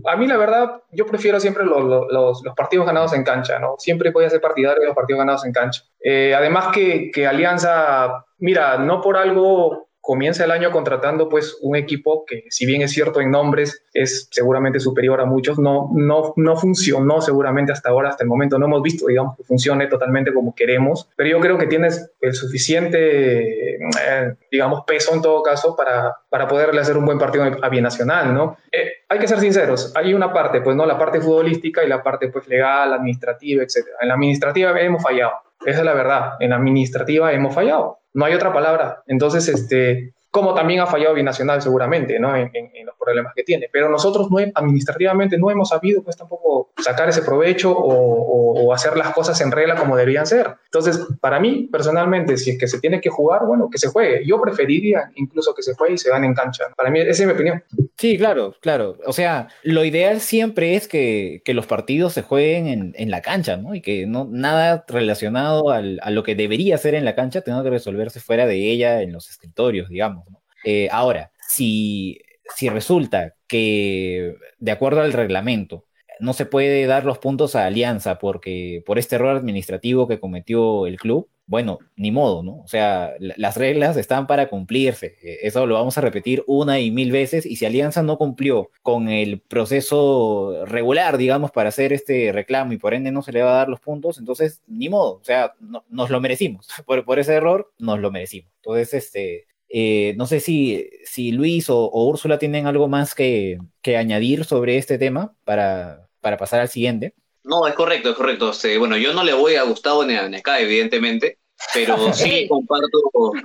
a mí la verdad, yo prefiero siempre los, los- los- partidos ganados en cancha, ¿no? Siempre voy a ser partidario de los partidos ganados en cancha. Eh, además que, que Alianza, mira, no por algo comienza el año contratando pues un equipo que si bien es cierto en nombres es seguramente superior a muchos, no, no, no funcionó seguramente hasta ahora, hasta el momento no hemos visto digamos que funcione totalmente como queremos, pero yo creo que tienes el suficiente eh, digamos peso en todo caso para, para poderle hacer un buen partido a Binacional, ¿no? Eh, hay que ser sinceros, hay una parte, pues no, la parte futbolística y la parte pues legal, administrativa, etcétera. En la administrativa hemos fallado, esa es la verdad, en la administrativa hemos fallado, no hay otra palabra. Entonces, este, como también ha fallado Binacional seguramente, ¿no? En, en- los problemas que tiene. Pero nosotros no, administrativamente no hemos sabido pues tampoco sacar ese provecho o, o- o hacer las cosas en regla como debían ser. Entonces, para mí, personalmente, si es que se tiene que jugar, bueno, que se juegue. Yo preferiría incluso que se juegue y se gane en cancha. Para mí, esa es mi opinión. Sí, claro, claro. O sea, lo ideal siempre es que, que los partidos se jueguen en, en la cancha, ¿no? Y que no, nada relacionado al- a lo que debería ser en la cancha tenga que resolverse fuera de ella en los escritorios, digamos, ¿no? Eh, ahora, si, si resulta que, de acuerdo al reglamento, no se puede dar los puntos a Alianza porque por este error administrativo que cometió el club, bueno, ni modo, ¿no? O sea, la- las reglas están para cumplirse. Eh, Eso lo vamos a repetir una y mil veces. Y si Alianza no cumplió con el proceso regular, digamos, para hacer este reclamo y por ende no se le va a dar los puntos, entonces ni modo. O sea, no- nos lo merecimos. Por, por ese error, nos lo merecimos. Entonces, este. Eh, no sé si, si Luis o, o Úrsula tienen algo más que, que añadir sobre este tema para, para pasar al siguiente. No, es correcto, es correcto. Este, bueno, yo no le voy a Gustavo ni a, ni a Kai, evidentemente, pero sí comparto,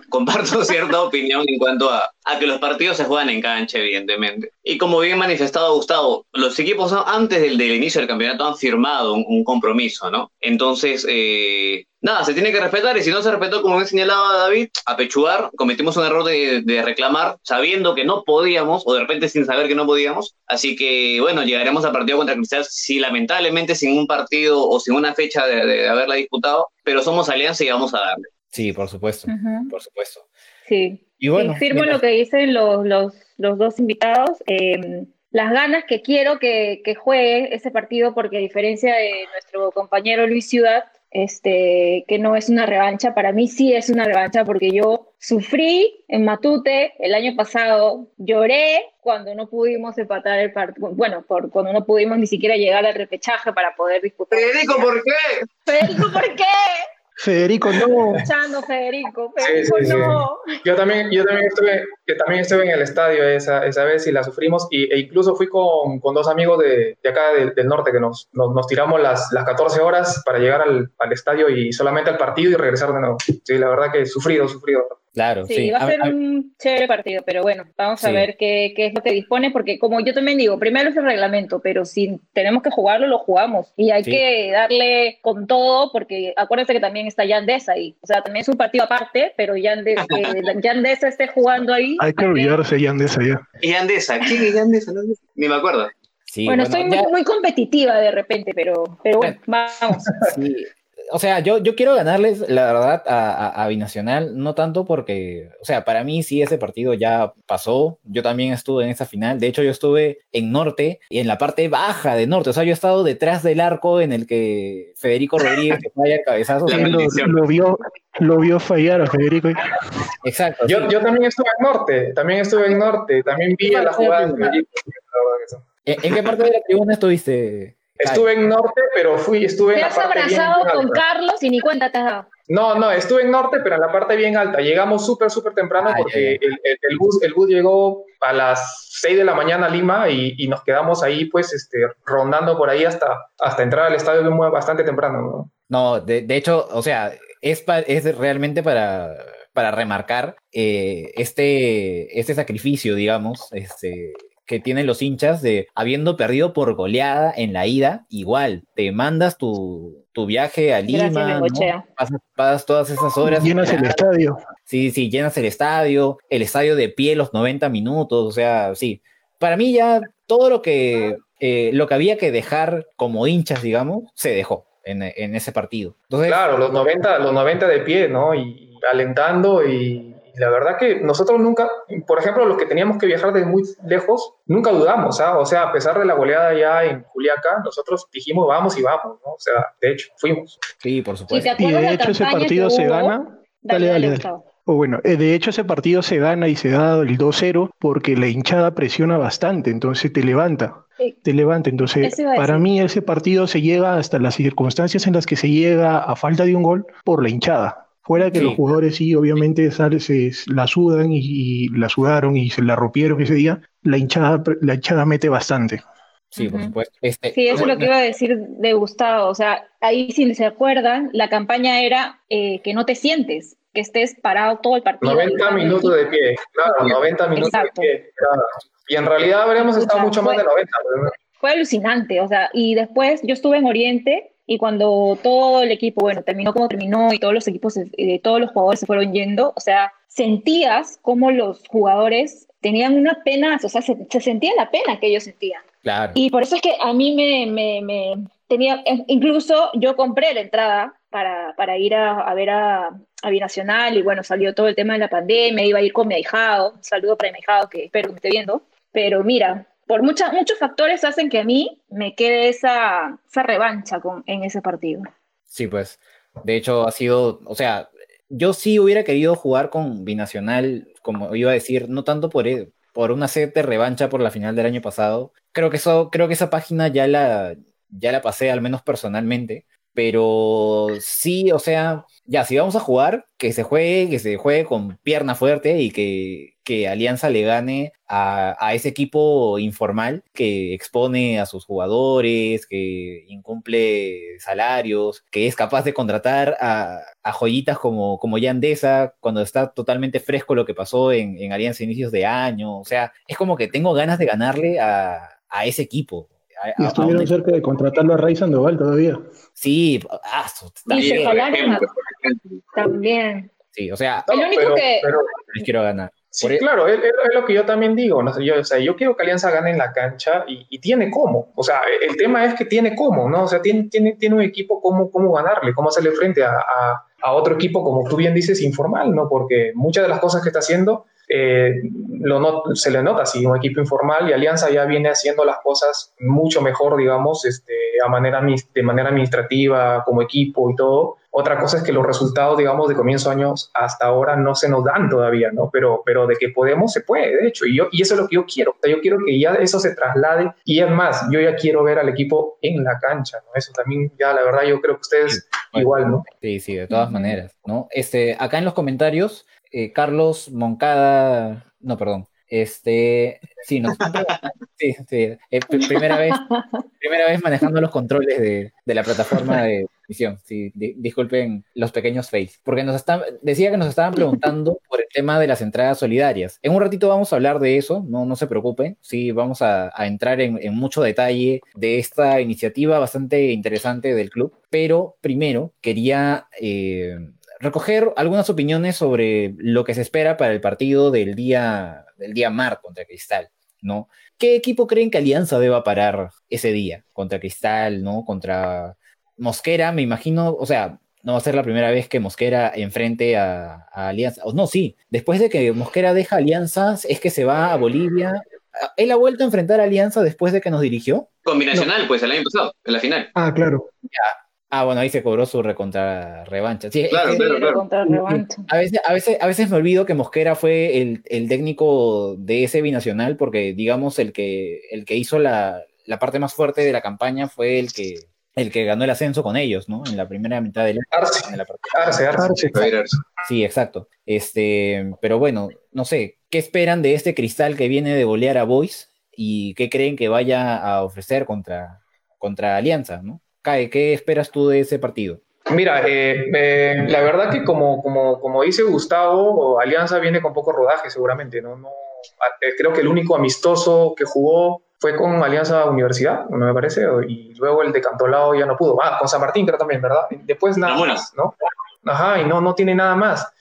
comparto cierta opinión en cuanto a, a que los partidos se juegan en cancha, evidentemente. Y como bien manifestado Gustavo, los equipos antes del, del inicio del campeonato han firmado un, un compromiso, ¿no? Entonces, eh, nada, se tiene que respetar y si no se respetó, como bien señalaba David, apechugar, cometimos un error de, de reclamar sabiendo que no podíamos o de repente sin saber que no podíamos. Así que, bueno, llegaremos al partido contra Cristal si lamentablemente sin un partido o sin una fecha de, de haberla disputado, pero somos alianza y vamos a darle. Sí, por supuesto, por supuesto. Sí. Y bueno, Sí, firmo mira, lo que dicen los, los, los dos invitados. eh, las ganas que quiero que, que juegue ese partido, porque a diferencia de nuestro compañero Luis Ciudad, este, que no es una revancha, para mí sí es una revancha, porque yo sufrí en Matute el año pasado, lloré cuando no pudimos empatar el partido, bueno, por, cuando no pudimos ni siquiera llegar al repechaje para poder disputar. Federico, ¿por qué? Federico, ¿por qué? Federico, no. Escuchando, Federico, Federico, sí, sí. no. Yo también, yo también estuve, yo también estuve en el estadio esa, esa vez y la sufrimos y, e incluso fui con, con dos amigos de, de acá del, del norte que nos, nos, nos tiramos las, las 14 horas para llegar al, al estadio y solamente al partido y regresar de nuevo. Sí, la verdad que sufrido, sufrido. Claro, Sí, sí. va a A- ser a- un chévere partido, pero bueno, vamos a ver qué, qué es lo que dispone, porque como yo también digo, primero es el reglamento, pero si tenemos que jugarlo, lo jugamos. Y hay Sí. que darle con todo, porque acuérdense que también está Yandesa ahí. O sea, también es un partido aparte, pero Yandesa, que Yandesa esté jugando ahí. Hay que olvidarse de esa ya. Y Andesa, ¿quién es Andesa? No, Ni me acuerdo. sí, bueno, estoy muy, muy competitiva de repente, pero, pero bueno, vamos. Sí, o sea, yo, yo quiero ganarles, la verdad, a, a, Binacional, no tanto porque, o sea, para mí sí ese partido ya pasó. Yo también estuve en esa final. De hecho, yo estuve en Norte y en la parte baja de Norte. O sea, yo he estado detrás del arco en el que Federico Rodríguez falla el cabezazo. lo, vio, lo vio fallar a Federico. Exacto. Yo, yo también estuve en Norte, también estuve en Norte, también vi la jugada de Federico. ¿En qué parte de la tribuna estuviste? Estuve en norte, pero fui, estuve en la parte bien alta. abrazado con Carlos y ni cuenta te has dado. No, no, estuve en norte, pero en la parte bien alta. Llegamos súper, súper temprano porque El, el, bus, el bus llegó a las 6 de la mañana a Lima y, y, nos quedamos ahí, pues, este, rondando por ahí hasta, hasta entrar al estadio bastante temprano, ¿no? No, de, de hecho, o sea, es, es realmente para, para remarcar eh, este, este sacrificio, digamos, este, que tienen los hinchas de habiendo perdido por goleada en la ida, igual, te mandas tu, tu viaje a Lima, pasas, todas esas horas. Llenas el estadio. Sí, sí, llenas el estadio, el estadio de pie los 90 minutos, o sea, sí. Para mí ya todo lo que, eh, lo que había que dejar como hinchas, digamos, se dejó en, en ese partido. Entonces, claro, los 90, los 90 de pie, ¿no? Y alentando y la verdad que nosotros nunca, por ejemplo, los que teníamos que viajar desde muy lejos, nunca dudamos, ¿ah? O sea, a pesar de la goleada ya en Juliaca, nosotros dijimos vamos y vamos, ¿no? O sea, de hecho, fuimos. Sí, por supuesto. Y, de hecho ese partido se gana. Dale, dale, dale. O bueno, eh, de hecho ese partido se gana y se da el 2-0 porque la hinchada presiona bastante, entonces te levanta. Te levanta. Entonces, para mí ese partido se llega hasta las circunstancias en las que se llega a falta de un gol por la hinchada. Fuera que los jugadores sí, obviamente se, la sudan y, la sudaron y se la rompieron ese día, la hinchada, la hinchada mete bastante. Sí, por supuesto. Este, sí, eso es lo que iba a decir de Gustavo. O sea, ahí si se acuerdan, la campaña era eh, que no te sientes, que estés parado todo el partido. 90 minutos de pie, claro, 90 minutos de pie. Y en realidad habríamos estado mucho más de 90. Fue alucinante, o sea, y después yo estuve en Oriente y cuando todo el equipo, bueno, terminó como terminó y todos los equipos, eh, todos los jugadores se fueron yendo, o sea, sentías como los jugadores tenían una pena, o sea, se, sentía la pena que ellos sentían. Claro. Y por eso es que a mí me, me, me tenía, eh, incluso yo compré la entrada para, para ir a, a ver a, a, Binacional y bueno, salió todo el tema de la pandemia, iba a ir con mi ahijado, un saludo para mi ahijado que espero que me esté viendo, pero mira, por muchos factores hacen que a mí me quede esa, esa revancha con, en ese partido. Sí, pues, de hecho ha sido, o sea, yo sí hubiera querido jugar con Binacional, como iba a decir, no tanto por, e, por una sed de revancha por la final del año pasado. Creo que eso, creo que esa página ya la, ya la pasé, al menos personalmente. Pero sí, o sea, ya, si vamos a jugar, que se juegue, que se juegue con pierna fuerte y que, que Alianza le gane a, a, ese equipo informal que expone a sus jugadores, que incumple salarios, que es capaz de contratar a, a joyitas como, como Yandesa cuando está totalmente fresco lo que pasó en, en Alianza a inicios de año. O sea, es como que tengo ganas de ganarle a, a ese equipo. Y estuvieron cerca de contratarlo a Ray Sandoval todavía. Sí, ah, también. también. Sí, o sea, el único que quiero ganar. Sí, claro, es, lo que yo también digo. ¿no? Yo, o sea, yo quiero que Alianza gane en la cancha y, tiene cómo. O sea, el tema es que tiene cómo, ¿no? O sea, tiene, tiene, tiene un equipo cómo, cómo ganarle, cómo hacerle frente a, a, a otro equipo, como tú bien dices, informal, ¿no? Porque muchas de las cosas que está haciendo eh, lo se le nota así, un equipo informal y Alianza ya viene haciendo las cosas mucho mejor, digamos, este, a manera, de manera administrativa, como equipo y todo. Otra cosa es que los resultados, digamos, de comienzo de años hasta ahora no se nos dan todavía, ¿no? Pero, pero de que podemos, se puede, de hecho, y, yo, y eso es lo que yo quiero. yo quiero que ya eso se traslade y es más, yo ya quiero ver al equipo en la cancha, ¿no? Eso también, ya la verdad, yo creo que ustedes igual, ¿no? Sí, sí, de todas maneras, ¿no? Este, acá en los comentarios eh, Carlos Moncada, no, perdón, este, sí, nos, sí, sí, eh, primera vez, primera vez manejando los controles de, de la plataforma de emisión, sí, disculpen los pequeños face, porque nos están, decía que nos estaban preguntando por el tema de las entradas solidarias. En un ratito vamos a hablar de eso, no, no se preocupen, sí, vamos a, a entrar en, en, mucho detalle de esta iniciativa bastante interesante del club, pero primero quería... Eh, recoger algunas opiniones sobre lo que se espera para el partido del día, del día mar contra Cristal, ¿no? ¿Qué equipo creen que Alianza deba parar ese día contra Cristal, ¿no? Contra Mosquera, me imagino, o sea, no va a ser la primera vez que Mosquera enfrente a, Alianza. O, no, sí, después de que Mosquera deja Alianzas, es que se va a Bolivia. ¿Él ha vuelto a enfrentar a Alianza después de que nos dirigió? Combinacional, pues el año pasado, en la final. Ah, claro. Ah, bueno, ahí se cobró su recontra revancha. Sí, claro, claro, A veces, a, veces, a veces me olvido que Mosquera fue el, el, técnico de ese binacional, porque digamos el que, el que hizo la, la parte más fuerte de la campaña fue el que, el que ganó el ascenso con ellos, ¿no? En la primera mitad del Arce, Arce, Arce, Sí, exacto. Este, pero bueno, no sé, ¿qué esperan de este cristal que viene de golear a Boys y qué creen que vaya a ofrecer contra, contra Alianza, ¿no? Cae, ¿qué esperas tú de ese partido? Mira, eh, eh, la verdad que como, como, como dice Gustavo, Alianza viene con poco rodaje seguramente, ¿no? no eh, creo que el único amistoso que jugó fue con Alianza Universidad, me parece, y luego el de Cantolao ya no pudo. Ah, con San Martín creo también, ¿verdad? Después nada más, ¿no? Ajá, y no, no tiene nada más.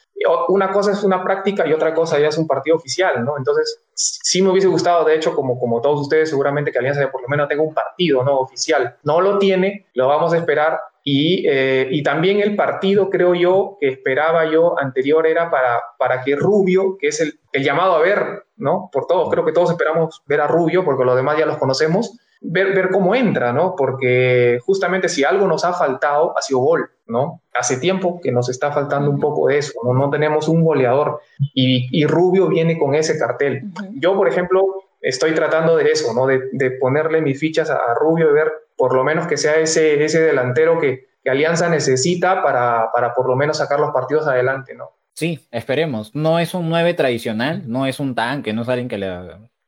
Una cosa es una práctica y otra cosa ya es un partido oficial, ¿no? Entonces, sí me hubiese gustado, de hecho, como, como todos ustedes, seguramente que Alianza por lo menos tenga un partido, ¿no? Oficial. No lo tiene, lo vamos a esperar y, eh, y, también el partido, creo yo, que esperaba yo anterior era para, para que Rubio, que es el, el, llamado a ver, ¿no? Por todos, creo que todos esperamos ver a Rubio, porque los demás ya los conocemos, ver, ver cómo entra, ¿no? Porque justamente si algo nos ha faltado, ha sido gol, ¿no? Hace tiempo que nos está faltando un poco de eso, ¿no? No tenemos un goleador y, y Rubio viene con ese cartel. Yo, por ejemplo, estoy tratando de eso, ¿no? De, de ponerle mis fichas a, Rubio y ver por lo menos que sea ese, ese delantero que, Alianza necesita para, para, por lo menos sacar los partidos adelante, ¿no? Sí, esperemos. No es un 9 tradicional, no es un tanque, no es alguien que, le,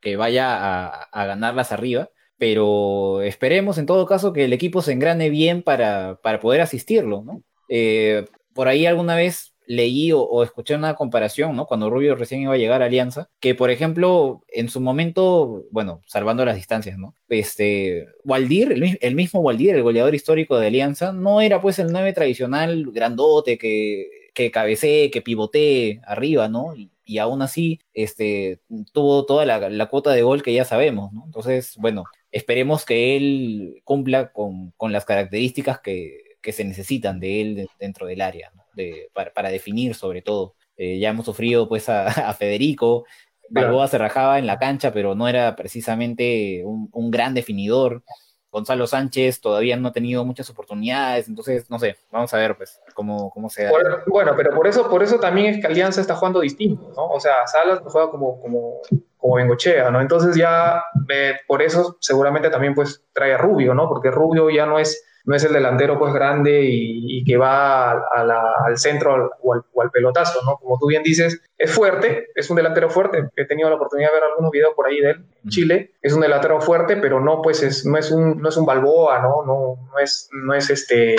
que vaya a, a, ganarlas arriba, pero esperemos en todo caso que el equipo se engrane bien para, para poder asistirlo, ¿no? Eh, por ahí alguna vez leí o, escuché una comparación, ¿no? Cuando Rubio recién iba a llegar a Alianza, que por ejemplo, en su momento, bueno, salvando las distancias, ¿no? Este, Waldir, el, mismo Waldir, el goleador histórico de Alianza, no era pues el 9 tradicional grandote que, que cabecee, que pivotee arriba, ¿no? Y, aún así, este, tuvo toda la, cuota de gol que ya sabemos, ¿no? Entonces, bueno, esperemos que él cumpla con, con las características que, que se necesitan de él dentro del área, ¿no? Para, definir sobre todo. Eh, ya hemos sufrido pues a, Federico, Balboa se rajaba en la cancha, pero no era precisamente un, gran definidor. Gonzalo Sánchez todavía no ha tenido muchas oportunidades, entonces no sé, vamos a ver pues cómo, cómo se da. Bueno, pero por eso, por eso también es que Alianza está jugando distinto, ¿no? O sea, Salas juega como, como, como Bengochea, ¿no? Entonces ya eh, por eso seguramente también pues trae a Rubio, ¿no? Porque Rubio ya no es no es el delantero pues grande y, que va al centro o al, pelotazo, ¿no? Como tú bien dices, es fuerte, es un delantero fuerte. He tenido la oportunidad de ver algunos videos por ahí de él en Chile. Es un delantero fuerte, pero no pues es, no es un no es un Balboa, ¿no? No, no es no es este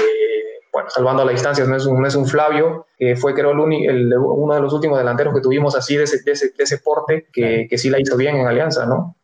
bueno, salvando las distancias, no es un, no es un Flavio, que fue creo el, uno de los últimos delanteros que tuvimos así de ese, de ese, de ese porte, que, que, sí la hizo bien en Alianza, ¿no?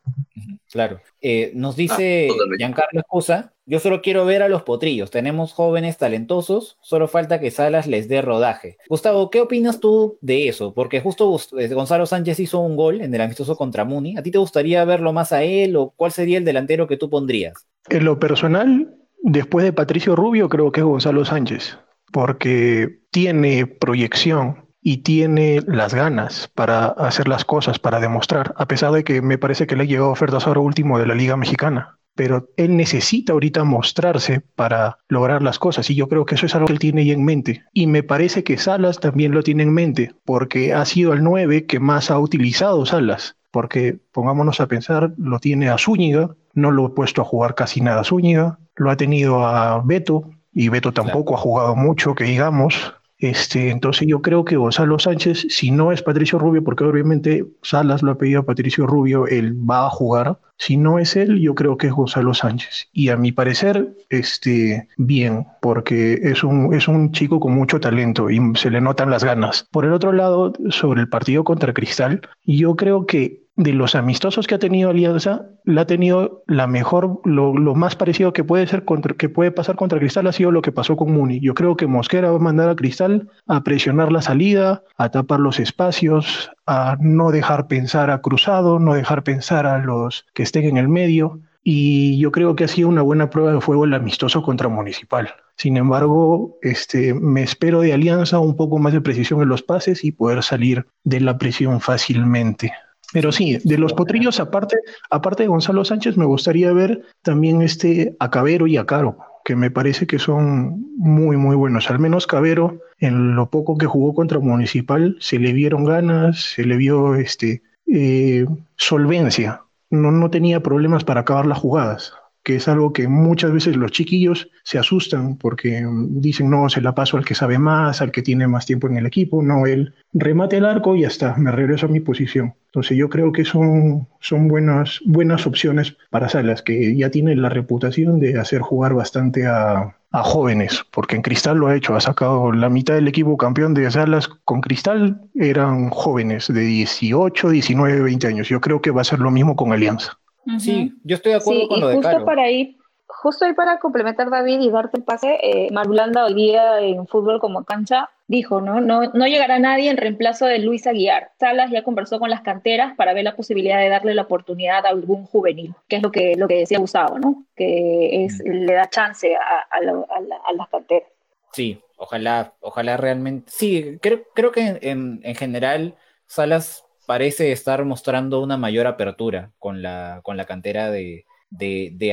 Claro. Eh, nos dice ah, Giancarlo Escusa, yo solo quiero ver a los potrillos, tenemos jóvenes talentosos, solo falta que Salas les dé rodaje. Gustavo, ¿qué opinas tú de eso? Porque justo eh, Gonzalo Sánchez hizo un gol en el amistoso contra Muni, ¿a ti te gustaría verlo más a él o cuál sería el delantero que tú pondrías? En lo personal, después de Patricio Rubio, creo que es Gonzalo Sánchez, porque tiene proyección, y tiene las ganas para hacer las cosas, para demostrar, a pesar de que me parece que le ha llegado ofertas ahora último de la Liga Mexicana. Pero él necesita ahorita mostrarse para lograr las cosas y yo creo que eso es algo que él tiene ahí en mente. Y me parece que Salas también lo tiene en mente, porque ha sido el 9 que más ha utilizado Salas. Porque pongámonos a pensar, lo tiene a Zúñiga, no lo he puesto a jugar casi nada a Zúñiga, lo ha tenido a Beto, y Beto tampoco ha jugado mucho, que digamos. Este, entonces yo creo que Gonzalo Sánchez, si no es Patricio Rubio, porque obviamente Salas lo ha pedido a Patricio Rubio, él va a jugar. Si no es él, yo creo que es Gonzalo Sánchez. Y a mi parecer, este, bien, porque es un, es un chico con mucho talento y se le notan las ganas. Por el otro lado, sobre el partido contra Cristal, yo creo que de los amistosos que ha tenido Alianza, la ha tenido la mejor, lo, más parecido que puede ser contra, que puede pasar contra Cristal ha sido lo que pasó con Muni. Yo creo que Mosquera va a mandar a Cristal a presionar la salida, a tapar los espacios, a no dejar pensar a Cruzado, no dejar pensar a los que estén en el medio. Y yo creo que ha sido una buena prueba de fuego el amistoso contra Municipal. Sin embargo, este, me espero de Alianza un poco más de precisión en los pases y poder salir de la presión fácilmente. Pero sí, de los potrillos, aparte, aparte de Gonzalo Sánchez, me gustaría ver también este a Cabero y a Caro, que me parece que son muy, muy buenos. Al menos Cabero, en lo poco que jugó contra Municipal, se le vieron ganas, se le vio este, eh, solvencia. No, no tenía problemas para acabar las jugadas que es algo que muchas veces los chiquillos se asustan porque dicen, no, se la paso al que sabe más, al que tiene más tiempo en el equipo, no, él remate el arco y ya está, me regreso a mi posición. Entonces yo creo que son, son buenas, buenas opciones para Salas, que ya tiene la reputación de hacer jugar bastante a, a jóvenes, porque en Cristal lo ha hecho, ha sacado la mitad del equipo campeón de Salas con Cristal, eran jóvenes de 18, 19, 20 años. Yo creo que va a ser lo mismo con Alianza. Sí, yo estoy de acuerdo con lo de justo para ir, justo ahí para complementar David y darte el pase, eh, Marulanda hoy día en fútbol como cancha dijo, ¿no? ¿no? No llegará nadie en reemplazo de Luis Aguiar. Salas ya conversó con las canteras para ver la posibilidad de darle la oportunidad a algún juvenil, que es lo que, lo que decía Gustavo, ¿no? Que es, le da chance a, las canteras. Sí, ojalá, ojalá realmente. Sí, creo, creo que en, en general Salas parece estar mostrando una mayor apertura con la, con la cantera de,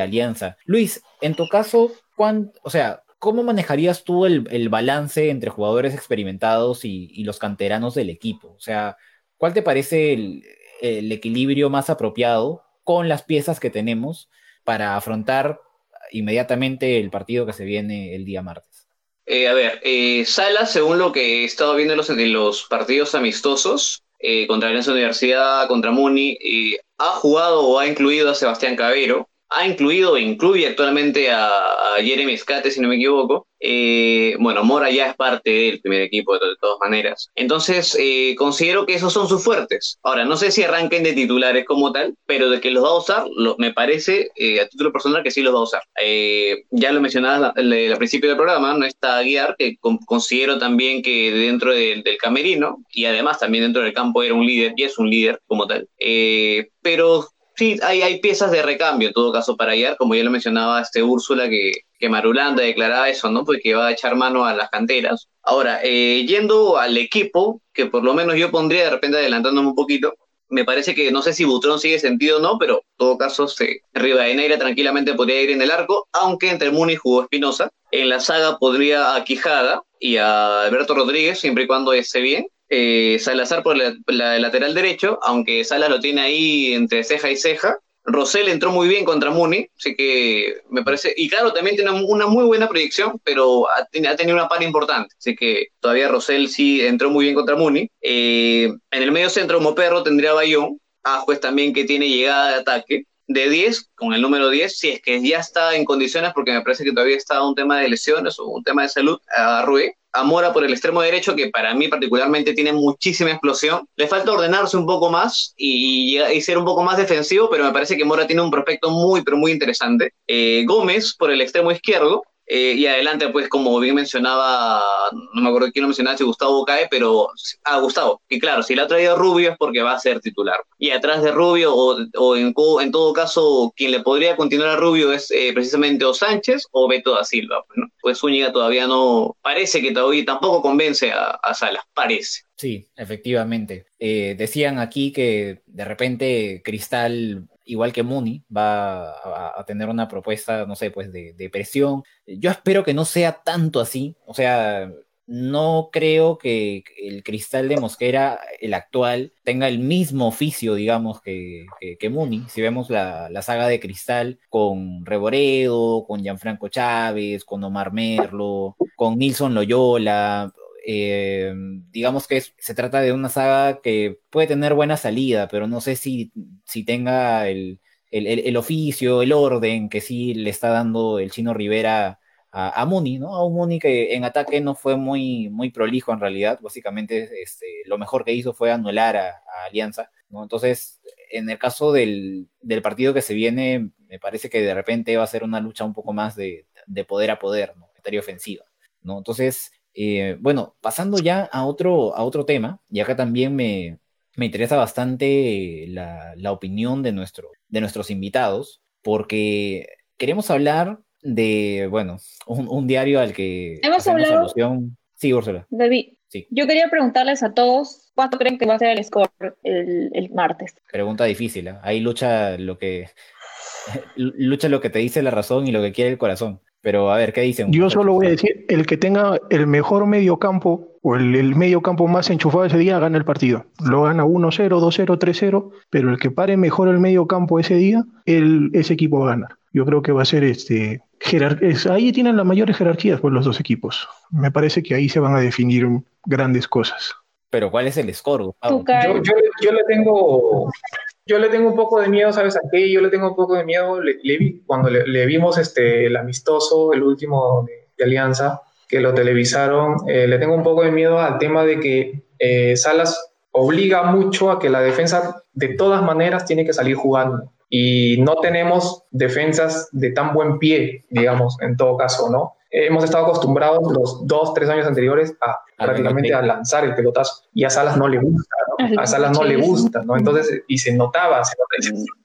Alianza. Luis, en tu caso, o sea, ¿cómo manejarías tú el, balance entre jugadores experimentados y, los canteranos del equipo? O sea, ¿cuál te parece el, equilibrio más apropiado con las piezas que tenemos para afrontar inmediatamente el partido que se viene el día martes? Eh, a ver, eh, Sala, según lo que he estado viendo los, en los partidos amistosos, eh, contra Alianza Universidad, contra Muni, eh, ha jugado o ha incluido a Sebastián Cabero, ha incluido incluye actualmente a, Jeremy Scate, si no me equivoco. Eh, bueno, Mora ya es parte del primer equipo de, todas maneras. Entonces, eh, considero que esos son sus fuertes. Ahora, no sé si arranquen de titulares como tal, pero de que los va a usar, me parece, eh, a título personal, que sí los va a usar. ya lo mencionaba al principio del programa, no está Guiar, que considero también que dentro del camerino, y además también dentro del campo era un líder, y es un líder como tal. pero Sí, hay, hay piezas de recambio en todo caso para ayer, como ya lo mencionaba este Úrsula, que, que Marulanda declaraba eso, ¿no? Pues que va a echar mano a las canteras. Ahora, eh, yendo al equipo, que por lo menos yo pondría de repente adelantándome un poquito, me parece que no sé si Butrón sigue sentido o no, pero en todo caso, se, Neira tranquilamente podría ir en el arco, aunque entre Muni jugó Espinosa. En la saga podría a Quijada y a Alberto Rodríguez, siempre y cuando esté bien. Eh, Salazar por el lateral derecho, aunque Salas lo tiene ahí entre ceja y ceja. Rosell entró muy bien contra Muni, así que me parece. Y claro, también tiene una muy buena proyección, pero ha, tenido una par importante, así que todavía Rosell sí entró muy bien contra Muni. Eh, en el medio centro, Moperro tendría Bayón, Ajuez también que tiene llegada de ataque de 10, con el número 10, si es que ya está en condiciones, porque me parece que todavía está un tema de lesiones o un tema de salud, a Rue. A Mora por el extremo derecho, que para mí particularmente tiene muchísima explosión. Le falta ordenarse un poco más y, ser un poco más defensivo, pero me parece que Mora tiene un prospecto muy, pero muy interesante. Eh, Gómez por el extremo izquierdo, eh, y adelante, pues, como bien mencionaba, no me acuerdo quién lo mencionaba, si Gustavo cae, pero ah, Gustavo. Y claro, si le ha traído Rubio es porque va a ser titular. Y atrás de Rubio, o, en, todo caso, quien le podría continuar a Rubio es eh, precisamente o Sánchez o Beto da Silva. Pues, ¿no? pues Zúñiga todavía no, parece que todavía tampoco convence a, a Salas, parece. Sí, efectivamente. Eh, decían aquí que de repente Cristal igual que Mooney, va a, tener una propuesta, no sé, pues de, presión. Yo espero que no sea tanto así, o sea, no creo que el cristal de Mosquera, el actual, tenga el mismo oficio, digamos, que, que, Muni. Si vemos la, la, saga de cristal con Reboredo, con Gianfranco Chávez, con Omar Merlo, con Nilson Loyola, eh, digamos que se trata de una saga que puede tener buena salida, pero no sé si, si tenga el, oficio, el orden que sí le está dando el chino Rivera a, Muni, ¿no? A un Muni que en ataque no fue muy, muy prolijo en realidad, básicamente este, lo mejor que hizo fue anular a, Alianza, ¿no? Entonces, en el caso del, partido que se viene, me parece que de repente va a ser una lucha un poco más de, poder a poder, ¿no? ofensiva, ¿no? Entonces, eh, bueno, pasando ya a otro, a otro tema, y acá también me, interesa bastante la, opinión de, nuestro, de nuestros invitados, porque queremos hablar de, bueno, un, diario al que... Hemos hablado... Sí, Úrsula. David, sí. yo quería preguntarles a todos cuánto creen que va a ser el score el, martes. Pregunta difícil, ¿eh? ahí lucha lo que... lucha lo que te dice la razón y lo que quiere el corazón. Pero a ver, ¿qué dicen? Yo solo voy a decir, el que tenga el mejor medio campo o el, medio campo más enchufado ese día gana el partido. Lo gana 1-0, 2-0, 3-0, pero el que pare mejor el medio campo ese día, el, ese equipo va a ganar. Yo creo que va a ser este ahí tienen las mayores jerarquías por pues, los dos equipos. Me parece que ahí se van a definir grandes cosas. Pero ¿cuál es el score? Yo, yo, le tengo yo le tengo un poco de miedo, ¿sabes a qué? Yo le tengo un poco de miedo, le, cuando le, vimos este, el amistoso, el último de, Alianza, que lo televisaron, eh, le tengo un poco de miedo al tema de que eh, Salas obliga mucho a que la defensa de todas maneras tiene que salir jugando. Y no tenemos defensas de tan buen pie, digamos, en todo caso, ¿no? hemos estado acostumbrados los dos, tres años anteriores a prácticamente a lanzar el pelotazo y a Salas no le gusta, ¿no? A Salas no le gusta, ¿no? Entonces, y se notaba, se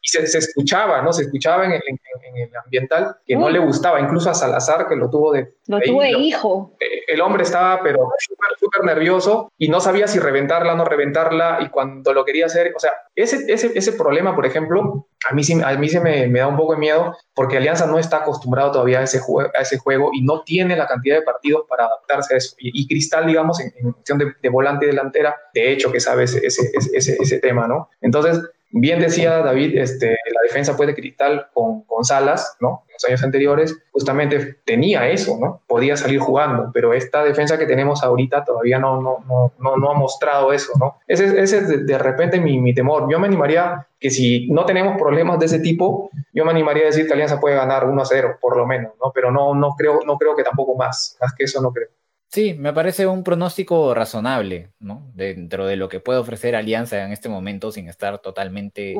y se, escuchaba, ¿no? Se escuchaba en el, en, el ambiental que no le gustaba, incluso a Salazar que lo tuvo de... Lo tuvo de hijo. Eh, el hombre estaba, pero súper, súper nervioso y no sabía si reventarla o no reventarla y cuando lo quería hacer, o sea, ese, ese, ese problema, por ejemplo, a mí, sí, a mí se me, me, da un poco de miedo porque Alianza no está acostumbrado todavía a ese, juego, a ese juego y no tiene la cantidad de partidos para adaptarse a eso. Y, Cristal, digamos, en, función de, de, volante y delantera, de hecho que sabe ese, ese, ese, ese tema, ¿no? Entonces, Bien decía David, este, la defensa puede de Cristal con, con Salas, ¿no? En los años anteriores justamente tenía eso, ¿no? Podía salir jugando, pero esta defensa que tenemos ahorita todavía no, no, no, no, no ha mostrado eso, ¿no? Ese, ese es de, de repente mi, mi, temor. Yo me animaría que si no tenemos problemas de ese tipo, yo me animaría a decir que Alianza puede ganar 1 a 0, por lo menos, ¿no? Pero no, no, creo, no creo que tampoco más, más que eso no creo. Sí, me parece un pronóstico razonable, ¿no? Dentro de lo que puede ofrecer Alianza en este momento sin estar totalmente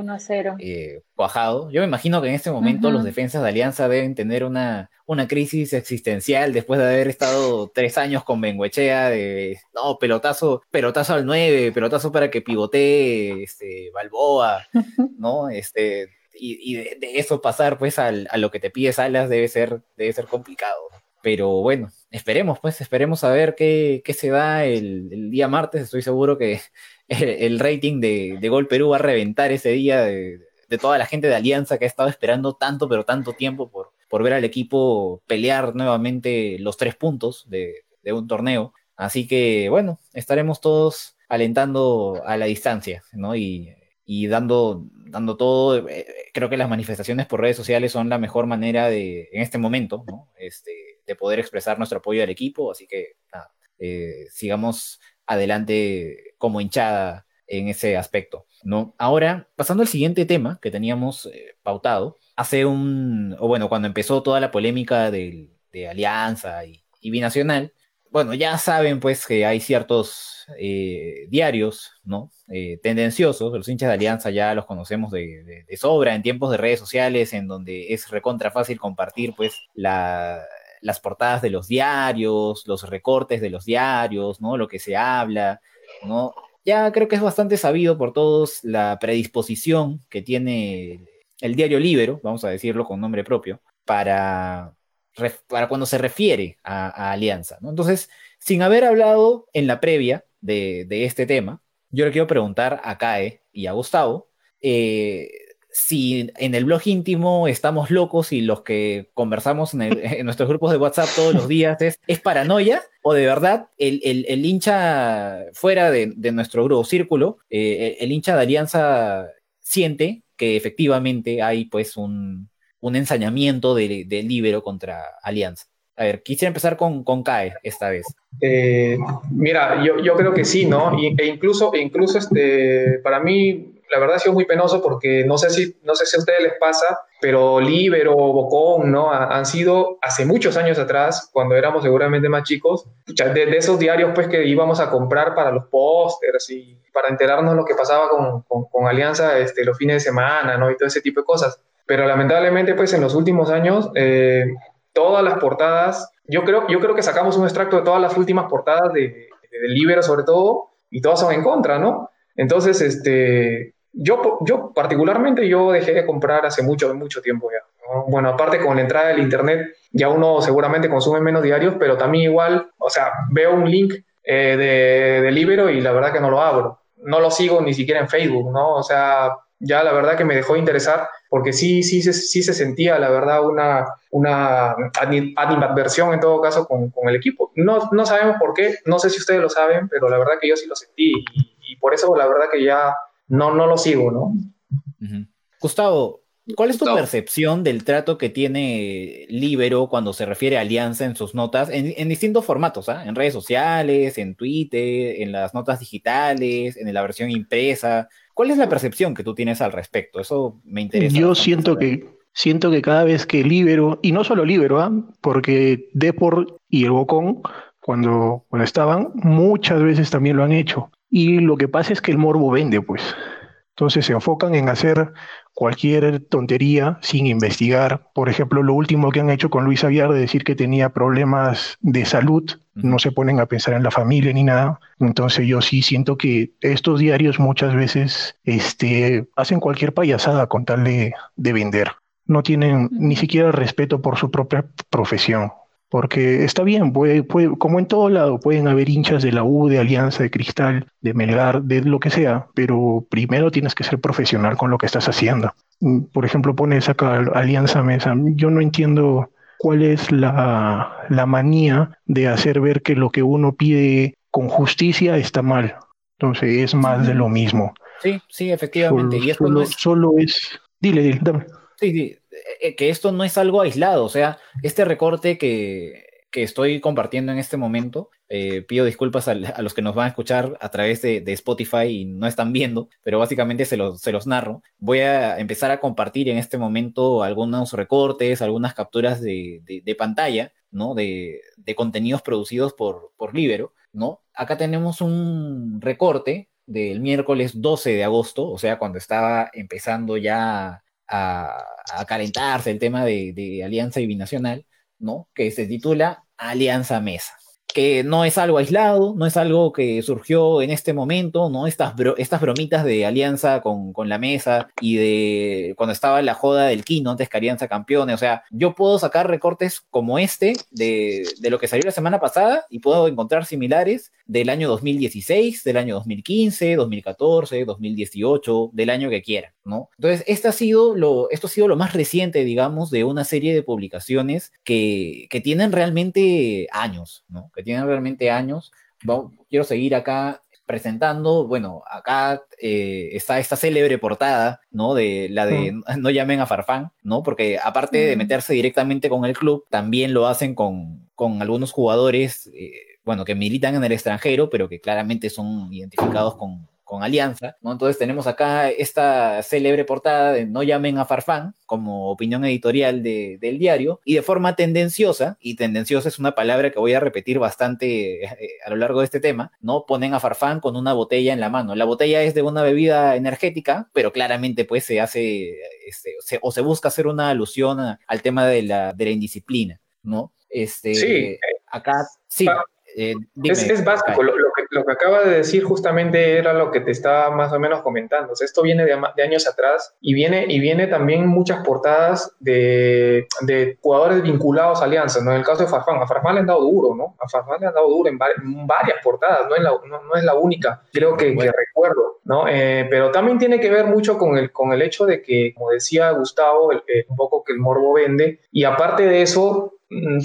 eh, cuajado. Yo me imagino que en este momento los defensas de Alianza deben tener una, una crisis existencial después de haber estado tres años con Benguechea de, no, pelotazo, pelotazo al 9, pelotazo para que pivotee este, Balboa, ¿no? Este, y, de, eso pasar pues a lo que te pide Salas debe ser, debe ser complicado. Pero bueno, esperemos, pues, esperemos a ver qué, se da el, día martes. Estoy seguro que el, rating de, Gol Perú va a reventar ese día de, toda la gente de Alianza que ha estado esperando tanto, pero tanto tiempo por, por ver al equipo pelear nuevamente los tres puntos de, un torneo. Así que, bueno, estaremos todos alentando a la distancia, ¿no? Y, y dando, dando todo. Eh, creo que las manifestaciones por redes sociales son la mejor manera de, en este momento, ¿no? Este, de poder expresar nuestro apoyo al equipo, así que eh, sigamos adelante como hinchada en ese aspecto. ¿no? Ahora, pasando al siguiente tema que teníamos eh, pautado, hace un, o bueno, cuando empezó toda la polémica de, Alianza y, Binacional, bueno, ya saben pues que hay ciertos eh, diarios, ¿no? tendenciosos, los hinchas de Alianza ya los conocemos de, de, sobra en tiempos de redes sociales, en donde es recontra fácil compartir pues la, las portadas de los diarios, los recortes de los diarios, ¿no? Lo que se habla, ¿no? Ya creo que es bastante sabido por todos la predisposición que tiene el diario Libero, vamos a decirlo con nombre propio, para, para cuando se refiere a, Alianza, ¿no? Entonces, sin haber hablado en la previa de, de, este tema, yo le quiero preguntar a Cae y a Gustavo, eh, si en el blog íntimo estamos locos y los que conversamos en, nuestros grupos de WhatsApp todos los días es, ¿es paranoia o de verdad el, el, hincha fuera de, nuestro grupo círculo, eh, el, hincha de Alianza siente que efectivamente hay pues un, un ensañamiento del de Libero contra Alianza? A ver, quisiera empezar con, con CAE esta vez. Eh, mira, yo, yo, creo que sí, ¿no? e incluso, e incluso este, para mí la verdad ha sido muy penoso porque no sé si, no sé si a ustedes les pasa, pero Libero, Bocón, ¿no? han sido hace muchos años atrás, cuando éramos seguramente más chicos, de, esos diarios pues que íbamos a comprar para los pósters y para enterarnos lo que pasaba con, con, Alianza este, los fines de semana, ¿no? Y todo ese tipo de cosas. Pero lamentablemente pues en los últimos años, eh, todas las portadas, yo creo, yo creo que sacamos un extracto de todas las últimas portadas de, de, de Libero sobre todo, y todas son en contra, ¿no? Entonces, este, yo, yo particularmente, yo dejé de comprar hace mucho, mucho tiempo ya. Bueno, aparte con la entrada del Internet, ya uno seguramente consume menos diarios, pero también igual, o sea, veo un link eh, de, de Libero y la verdad que no lo abro. No lo sigo ni siquiera en Facebook, ¿no? O sea, ya la verdad que me dejó interesar porque sí, sí, sí se sentía, la verdad, una, una animadversión en todo caso con, con, el equipo. No, no sabemos por qué, no sé si ustedes lo saben, pero la verdad que yo sí lo sentí y, y por eso la verdad que ya no, no lo sigo, ¿no? Gustavo, ¿cuál es tu percepción del trato que tiene Libero cuando se refiere a Alianza en sus notas, en, en distintos formatos, ¿ah? en redes sociales, en Twitter, en las notas digitales, en la versión impresa? ¿Cuál es la percepción que tú tienes al respecto? Eso me interesa. Yo siento saber. que siento que cada vez que Libero, y no solo Libero, ¿eh? porque Deport y el Bocón, cuando, cuando estaban, muchas veces también lo han hecho. Y lo que pasa es que el morbo vende, pues. Entonces se enfocan en hacer cualquier tontería sin investigar. Por ejemplo, lo último que han hecho con Luis Aguiar de decir que tenía problemas de salud, no se ponen a pensar en la familia ni nada. Entonces yo sí siento que estos diarios muchas veces este, hacen cualquier payasada con tal de, de vender. No tienen ni siquiera respeto por su propia profesión. Porque está bien, puede, puede, como en todo lado, pueden haber hinchas de la U, de Alianza, de Cristal, de Melgar, de lo que sea, pero primero tienes que ser profesional con lo que estás haciendo. Por ejemplo, pones acá Alianza Mesa. Yo no entiendo cuál es la, la manía de hacer ver que lo que uno pide con justicia está mal. Entonces es más de lo mismo. Sí, sí, efectivamente. Solo, y esto solo, no es... solo es... Dile, dile, dame. Sí, sí, que esto no es algo aislado, o sea, este recorte que, que estoy compartiendo en este momento, eh, pido disculpas a, los que nos van a escuchar a través de, de, Spotify y no están viendo, pero básicamente se los, se los narro. Voy a empezar a compartir en este momento algunos recortes, algunas capturas de, de, de pantalla, ¿no? De, contenidos producidos por, por Libero, ¿no? Acá tenemos un recorte del miércoles 12 de agosto, o sea, cuando estaba empezando ya a, calentarse el tema de, de, Alianza y Binacional, ¿no? Que se titula Alianza Mesa. Que no es algo aislado, no es algo que surgió en este momento, ¿no? Estas, bro estas bromitas de Alianza con, con, la mesa y de cuando estaba la joda del Kino antes que Alianza campeone. O sea, yo puedo sacar recortes como este de, de lo que salió la semana pasada y puedo encontrar similares del año 2016, del año 2015, 2014, 2018, del año que quiera, ¿no? Entonces, este ha sido lo, esto ha sido lo más reciente, digamos, de una serie de publicaciones que, que tienen realmente años, ¿no? Que tienen realmente años. Vamos, quiero seguir acá presentando, bueno, acá eh, está esta célebre portada, ¿no? De la de mm. no llamen a Farfán, ¿no? Porque aparte de meterse directamente con el club, también lo hacen con, con algunos jugadores, eh, bueno, que militan en el extranjero, pero que claramente son identificados con, con Alianza, ¿no? Entonces tenemos acá esta célebre portada de No llamen a Farfán como opinión editorial de, del diario y de forma tendenciosa, y tendenciosa es una palabra que voy a repetir bastante eh, a lo largo de este tema, ¿no? Ponen a Farfán con una botella en la mano. La botella es de una bebida energética, pero claramente pues se hace este, se, o se busca hacer una alusión a, al tema de la, de la indisciplina, ¿no? Este, sí. Acá, sí. Eh, dime, es, es, básico, lo, lo, que, lo, que, acaba de decir justamente era lo que te estaba más o menos comentando. O sea, esto viene de, de, años atrás y viene, y viene también muchas portadas de, de, jugadores vinculados a Alianza, ¿no? En el caso de Farfán, a Farfán le han dado duro, ¿no? A Farfán le han dado duro en, var en varias portadas, no es la, no, no, es la única, creo que, bueno. que recuerdo, ¿no? Eh, pero también tiene que ver mucho con el, con el hecho de que, como decía Gustavo, el, eh, un poco que el morbo vende, y aparte de eso,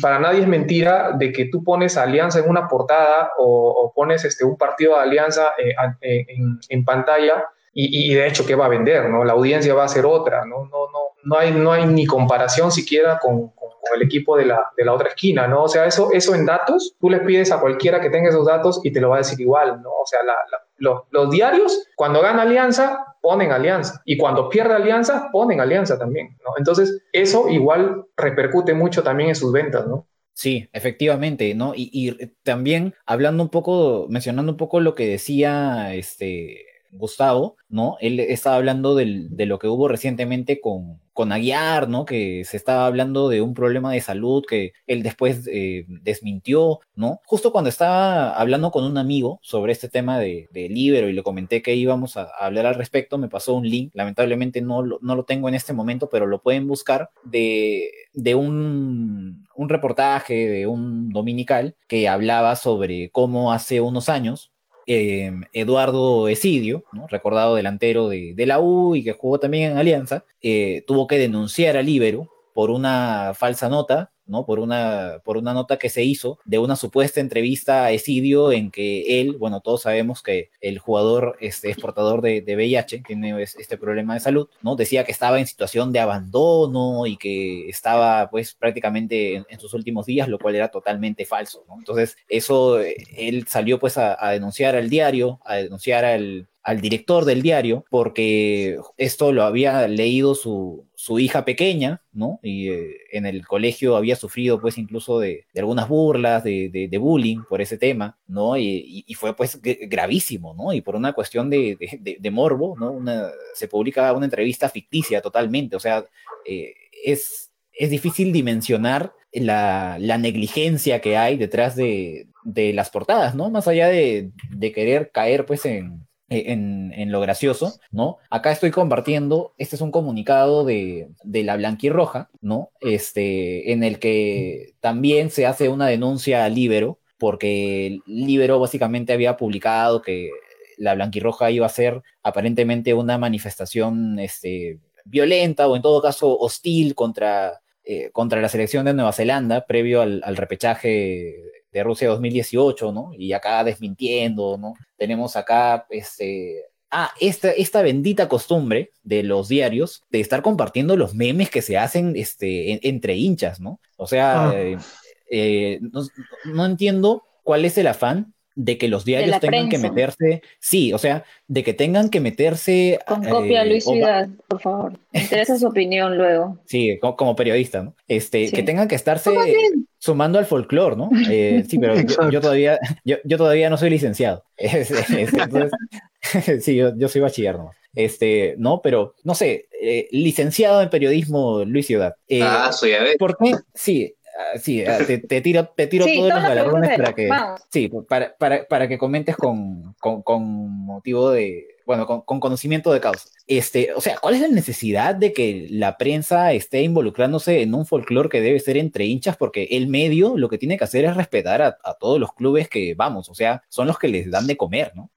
para nadie es mentira de que tú pones Alianza en una portada o, pones este, un partido de Alianza eh, en, en, pantalla y, de hecho que va a vender, ¿no? La audiencia va a ser otra, ¿no? No, no, no, hay, no hay ni comparación siquiera con, el equipo de la, de la, otra esquina, ¿no? O sea, eso, eso en datos, tú les pides a cualquiera que tenga esos datos y te lo va a decir igual, ¿no? O sea, la, la, los diarios, cuando gana Alianza, ponen alianza. Y cuando pierde alianza, ponen alianza también, ¿no? Entonces, eso igual repercute mucho también en sus ventas, ¿no? Sí, efectivamente, ¿no? Y, y, también hablando un poco, mencionando un poco lo que decía este Gustavo, ¿no? Él estaba hablando de lo que hubo recientemente con, con Aguiar, ¿no? Que se estaba hablando de un problema de salud que él después eh, desmintió, ¿no? Justo cuando estaba hablando con un amigo sobre este tema de, de Libero y le comenté que íbamos a, hablar al respecto, me pasó un link, lamentablemente no lo, no lo tengo en este momento, pero lo pueden buscar, de, de un, un reportaje de un dominical que hablaba sobre cómo hace unos años Em, Eduardo Esidio, recordado delantero de, la U y que jugó también en Alianza, eh, tuvo que denunciar al Ibero por una falsa nota ¿no? Por una, por una nota que se hizo de una supuesta entrevista a Esidio en que él, bueno, todos sabemos que el jugador este, es portador de, de VIH, tiene este problema de salud, ¿no? Decía que estaba en situación de abandono y que estaba, pues, prácticamente en, sus últimos días, lo cual era totalmente falso. Entonces, eso, eh, él salió, pues, a, a denunciar al diario, a denunciar al, al director del diario porque esto lo había leído su, su hija pequeña, ¿no? Y eh, en el colegio había sufrido pues incluso de, algunas burlas, de, de, bullying por ese tema, ¿no? Y, y, fue pues gravísimo, ¿no? Y por una cuestión de, morbo, ¿no? Una, se publica una entrevista ficticia totalmente, o sea, eh, es, es difícil dimensionar la, la, negligencia que hay detrás de, de las portadas, ¿no? Más allá de, de querer caer pues en, eh, en, lo gracioso, ¿no? Acá estoy compartiendo, este es un comunicado de, de, la Blanquirroja, ¿no? Este, en el que también se hace una denuncia a Libero, porque Libero básicamente había publicado que la Blanquirroja iba a ser aparentemente una manifestación este, violenta o en todo caso hostil contra, eh, contra la selección de Nueva Zelanda previo al, al repechaje de Rusia 2018, ¿no? Y acá desmintiendo, ¿no? Tenemos acá, este, ah, esta, esta bendita costumbre de los diarios de estar compartiendo los memes que se hacen este, entre hinchas, ¿no? O sea, ah. eh, eh, no, entiendo cuál es el afán de que los diarios tengan que meterse, sí, o sea, de que tengan que meterse... Con copia, eh, Luis Ciudad, por favor. Me interesa su opinión luego. Sí, como, periodista, ¿no? Este, que tengan que estarse sumando al folclore, ¿no? Eh, sí, pero yo, todavía, yo, todavía no soy licenciado. Entonces, sí, yo, soy bachiller, ¿no? Este, no, pero no sé, eh, licenciado en periodismo Luis Ciudad. ah, soy a ver. ¿Por qué? Sí, sí, ah, te, te, tiro, te tiro todos los galardones para que, sí, para, para, para, que comentes con, con, con motivo de, bueno, con, con, conocimiento de causa. Este, o sea, ¿cuál es la necesidad de que la prensa esté involucrándose en un folclore que debe ser entre hinchas? Porque el medio lo que tiene que hacer es respetar a, a todos los clubes que vamos, o sea, son los que les dan de comer, ¿no?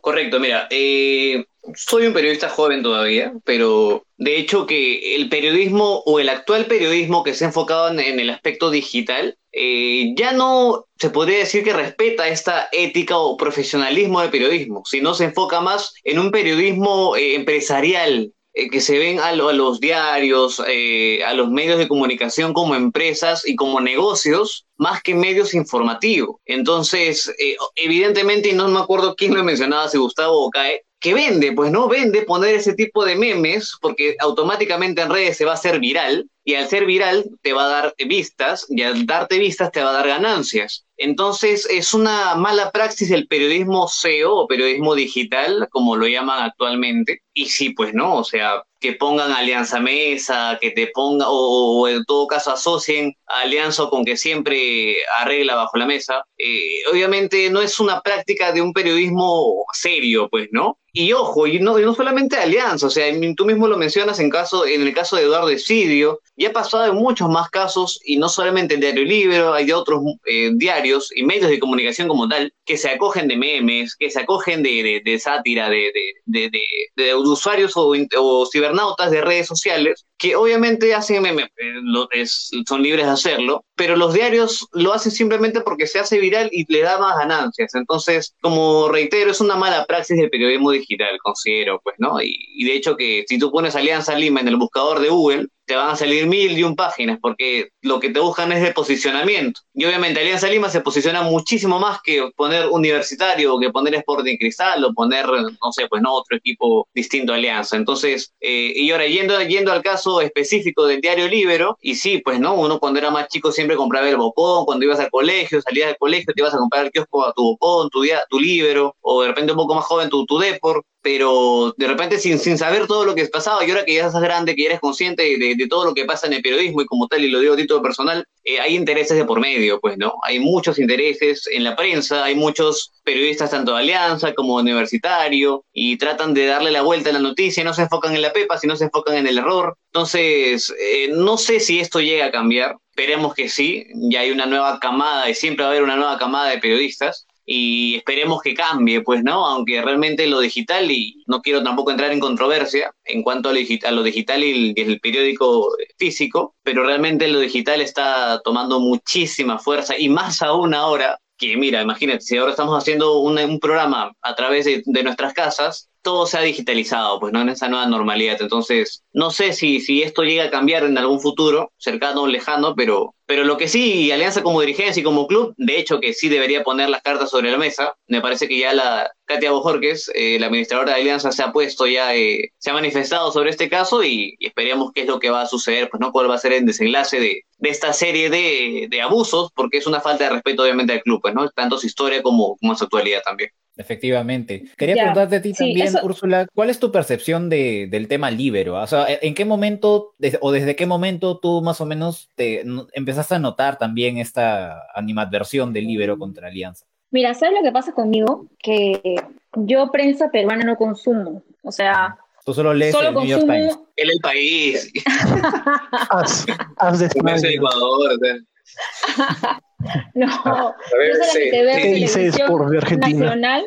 Correcto, mira, eh, soy un periodista joven todavía, pero de hecho que el periodismo o el actual periodismo que se ha enfocado en, el aspecto digital, eh, ya no se podría decir que respeta esta ética o profesionalismo del periodismo, sino se enfoca más en un periodismo eh, empresarial, eh, que se ven a, a los diarios, a los medios de comunicación como empresas y como negocios, más que medios informativos. Entonces, evidentemente, y no me acuerdo quién lo mencionaba, si Gustavo o Cae, que vende, pues no vende poner ese tipo de memes porque automáticamente en redes se va a hacer viral y al ser viral te va a dar vistas y al darte vistas te va a dar ganancias. Entonces es una mala praxis el periodismo SEO o periodismo digital, como lo llaman actualmente. Y sí, pues no, o sea, que pongan Alianza Mesa, que te ponga, o, en todo caso asocien Alianza con que siempre arregla bajo la mesa. Eh, obviamente no es una práctica de un periodismo serio, pues, ¿no? Y ojo, y no, no solamente Alianza, o sea, tú mismo lo mencionas en, caso, en el caso de Eduardo Esidio, ya ha pasado en muchos más casos, y no solamente el Diario Libre, hay otros eh, diarios y medios de comunicación como tal, que se acogen de memes, que se acogen de, de, sátira, de, de, usuarios o, o, cibernautas de redes sociales, que obviamente hacen memes, eh, son libres de hacerlo, pero los diarios lo hacen simplemente porque se hace viral y le da más ganancias. Entonces, como reitero, es una mala praxis del periodismo digital, considero, pues, ¿no? Y, y de hecho que si tú pones Alianza Lima en el buscador de Google, te van a salir mil y un páginas, porque lo que te buscan es de posicionamiento. Y obviamente Alianza Lima se posiciona muchísimo más que poner Universitario, o que poner Sporting Cristal, o poner, no sé, pues no, otro equipo distinto a Alianza. Entonces, eh, y ahora yendo, yendo al caso específico del diario Libero, y sí, pues no, uno cuando era más chico siempre compraba el bocón, cuando ibas al colegio, salías del colegio, te ibas a comprar el kiosco a tu bocón, tu, tu Libero, o de repente un poco más joven tu, tu Depor, pero de repente sin, sin saber todo lo que pasaba, y ahora que ya estás grande, que ya eres consciente de, de todo lo que pasa en el periodismo y como tal, y lo digo a título personal, eh, hay intereses de por medio, pues, ¿no? Hay muchos intereses en la prensa, hay muchos periodistas tanto de Alianza como universitario, y tratan de darle la vuelta a la noticia, no se enfocan en la pepa, sino se enfocan en el error. Entonces, eh, no sé si esto llega a cambiar, esperemos que sí, ya hay una nueva camada, y siempre va a haber una nueva camada de periodistas, y esperemos que cambie, pues, ¿no? Aunque realmente lo digital, y no quiero tampoco entrar en controversia en cuanto a lo digital, lo digital y el, periódico físico, pero realmente lo digital está tomando muchísima fuerza y más aún ahora que mira, imagínate, si ahora estamos haciendo un, programa a través de, de, nuestras casas, todo se ha digitalizado, pues no en esa nueva normalidad. Entonces, no sé si, si esto llega a cambiar en algún futuro, cercano o lejano, pero, pero lo que sí, Alianza como dirigencia y como club, de hecho que sí debería poner las cartas sobre la mesa. Me parece que ya la Katia Bojorques, eh, la administradora de Alianza, se ha puesto ya, eh, se ha manifestado sobre este caso y, esperemos qué es lo que va a suceder, pues no cuál va a ser el desenlace de, de esta serie de, de, abusos, porque es una falta de respeto obviamente al club, pues, ¿no? Tanto su historia como, como su actualidad también. Efectivamente. Quería preguntarte a ti también, Úrsula, ¿cuál es tu percepción de, del tema libero? O sea, ¿en qué momento o desde qué momento tú más o menos te empezaste a notar también esta animadversión del libero contra Alianza? Mira, ¿sabes lo que pasa conmigo? Que yo prensa peruana no consumo. O sea, Tú solo lees el New York Times. En el país. haz, haz de Ecuador. No, yo solamente veo televisión nacional.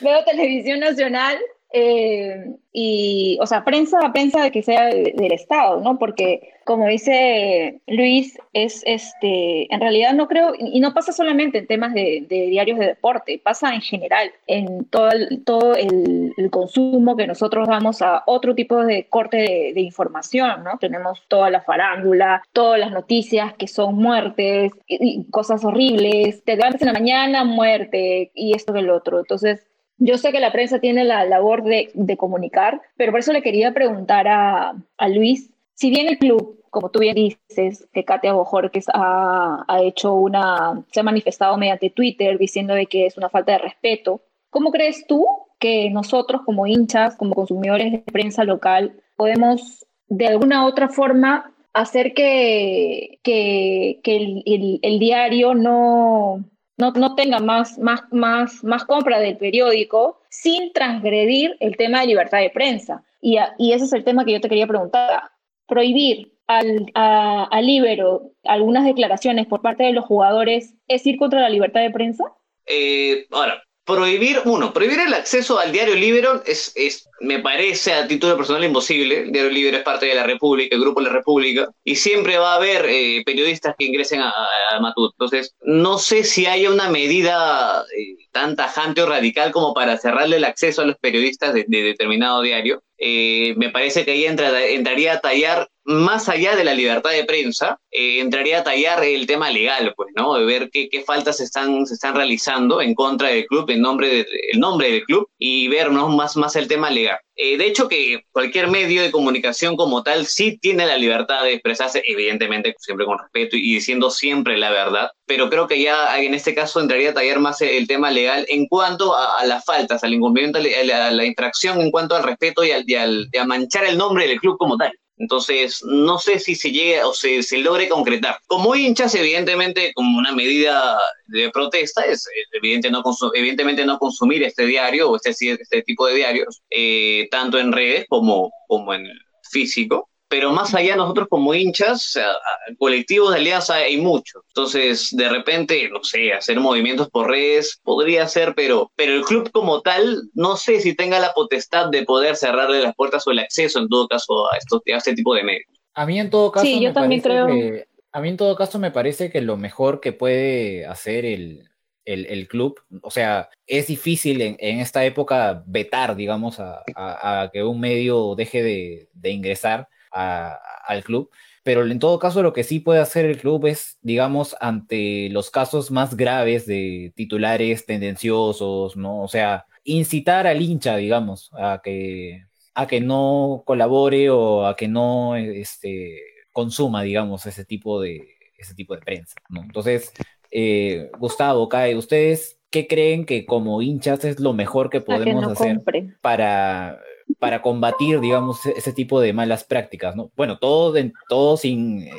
veo televisión nacional eh, y, o sea, prensa, prensa de que sea del Estado, ¿no? Porque, como dice Luis, es, este, en realidad no creo, y no pasa solamente en temas de, diarios de deporte, pasa en general, en todo el, todo el, consumo que nosotros damos a otro tipo de corte de, información, ¿no? Tenemos toda la farándula, todas las noticias que son muertes, y, cosas horribles, te levantas en la mañana, muerte, y esto que el otro. Entonces, yo sé que la prensa tiene la labor de, comunicar, pero por eso le quería preguntar a, Luis, si bien el club, como tú bien dices, que Katia Bojorques ha, ha hecho una, se ha manifestado mediante Twitter diciendo de que es una falta de respeto, ¿cómo crees tú que nosotros como hinchas, como consumidores de prensa local, podemos de alguna otra forma hacer que, que, el diario no, no, no tenga más, más, más, más compra del periódico sin transgredir el tema de libertad de prensa. Y, y ese es el tema que yo te quería preguntar. Prohibir al, al Ibero algunas declaraciones por parte de los jugadores es ir contra la libertad de prensa? Eh, ahora, prohibir, uno, prohibir el acceso al diario Libero es, es, me parece a título personal imposible. El diario Libero es parte de la República, el grupo de la República, y siempre va a haber eh, periodistas que ingresen a, Matut. Entonces, no sé si haya una medida eh, tan tajante o radical como para cerrarle el acceso a los periodistas de, determinado diario. Eh, me parece que ahí entraría a tallar más allá de la libertad de prensa, eh, entraría a tallar el tema legal, pues, ¿no? De ver qué, qué, faltas se están, se están realizando en contra del club, en nombre de, el nombre del club, y ver más, más el tema legal. Eh, de hecho, que cualquier medio de comunicación como tal sí tiene la libertad de expresarse, evidentemente siempre con respeto y diciendo siempre la verdad, pero creo que ya en este caso entraría a tallar más el tema legal en cuanto a, las faltas, al incumplimiento, a la, infracción en cuanto al respeto y, al, y, al, y a manchar el nombre del club como tal. Entonces, no sé si se llegue o se, se logre concretar. Como hinchas, evidentemente, como una medida de protesta, es evidente no evidentemente no consumir este diario o este, este tipo de diarios, eh, tanto en redes como, como en físico pero más allá nosotros como hinchas, colectivos de alianza hay muchos. Entonces, de repente, no sé, hacer movimientos por redes podría ser, pero, pero el club como tal, no sé si tenga la potestad de poder cerrarle las puertas o el acceso, en todo caso, a, estos, a este tipo de medios. A mí en todo caso... Sí, yo también creo... a mí en todo caso me parece que lo mejor que puede hacer el, el, club. O sea, es difícil en, esta época vetar, digamos, a, a, que un medio deje de, de ingresar al club. Pero en todo caso, lo que sí puede hacer el club es, digamos, ante los casos más graves de titulares tendenciosos, ¿no? O sea, incitar al hincha, digamos, a que, a que no colabore o a que no este, consuma, digamos, ese tipo de, ese tipo de prensa, ¿no? Entonces, eh, Gustavo, Kai, ¿ustedes ¿qué creen que como hinchas es lo mejor que podemos hacer para, para combatir, digamos, e-, ese tipo de malas prácticas, ¿no? Bueno, todo, todo sin, eh,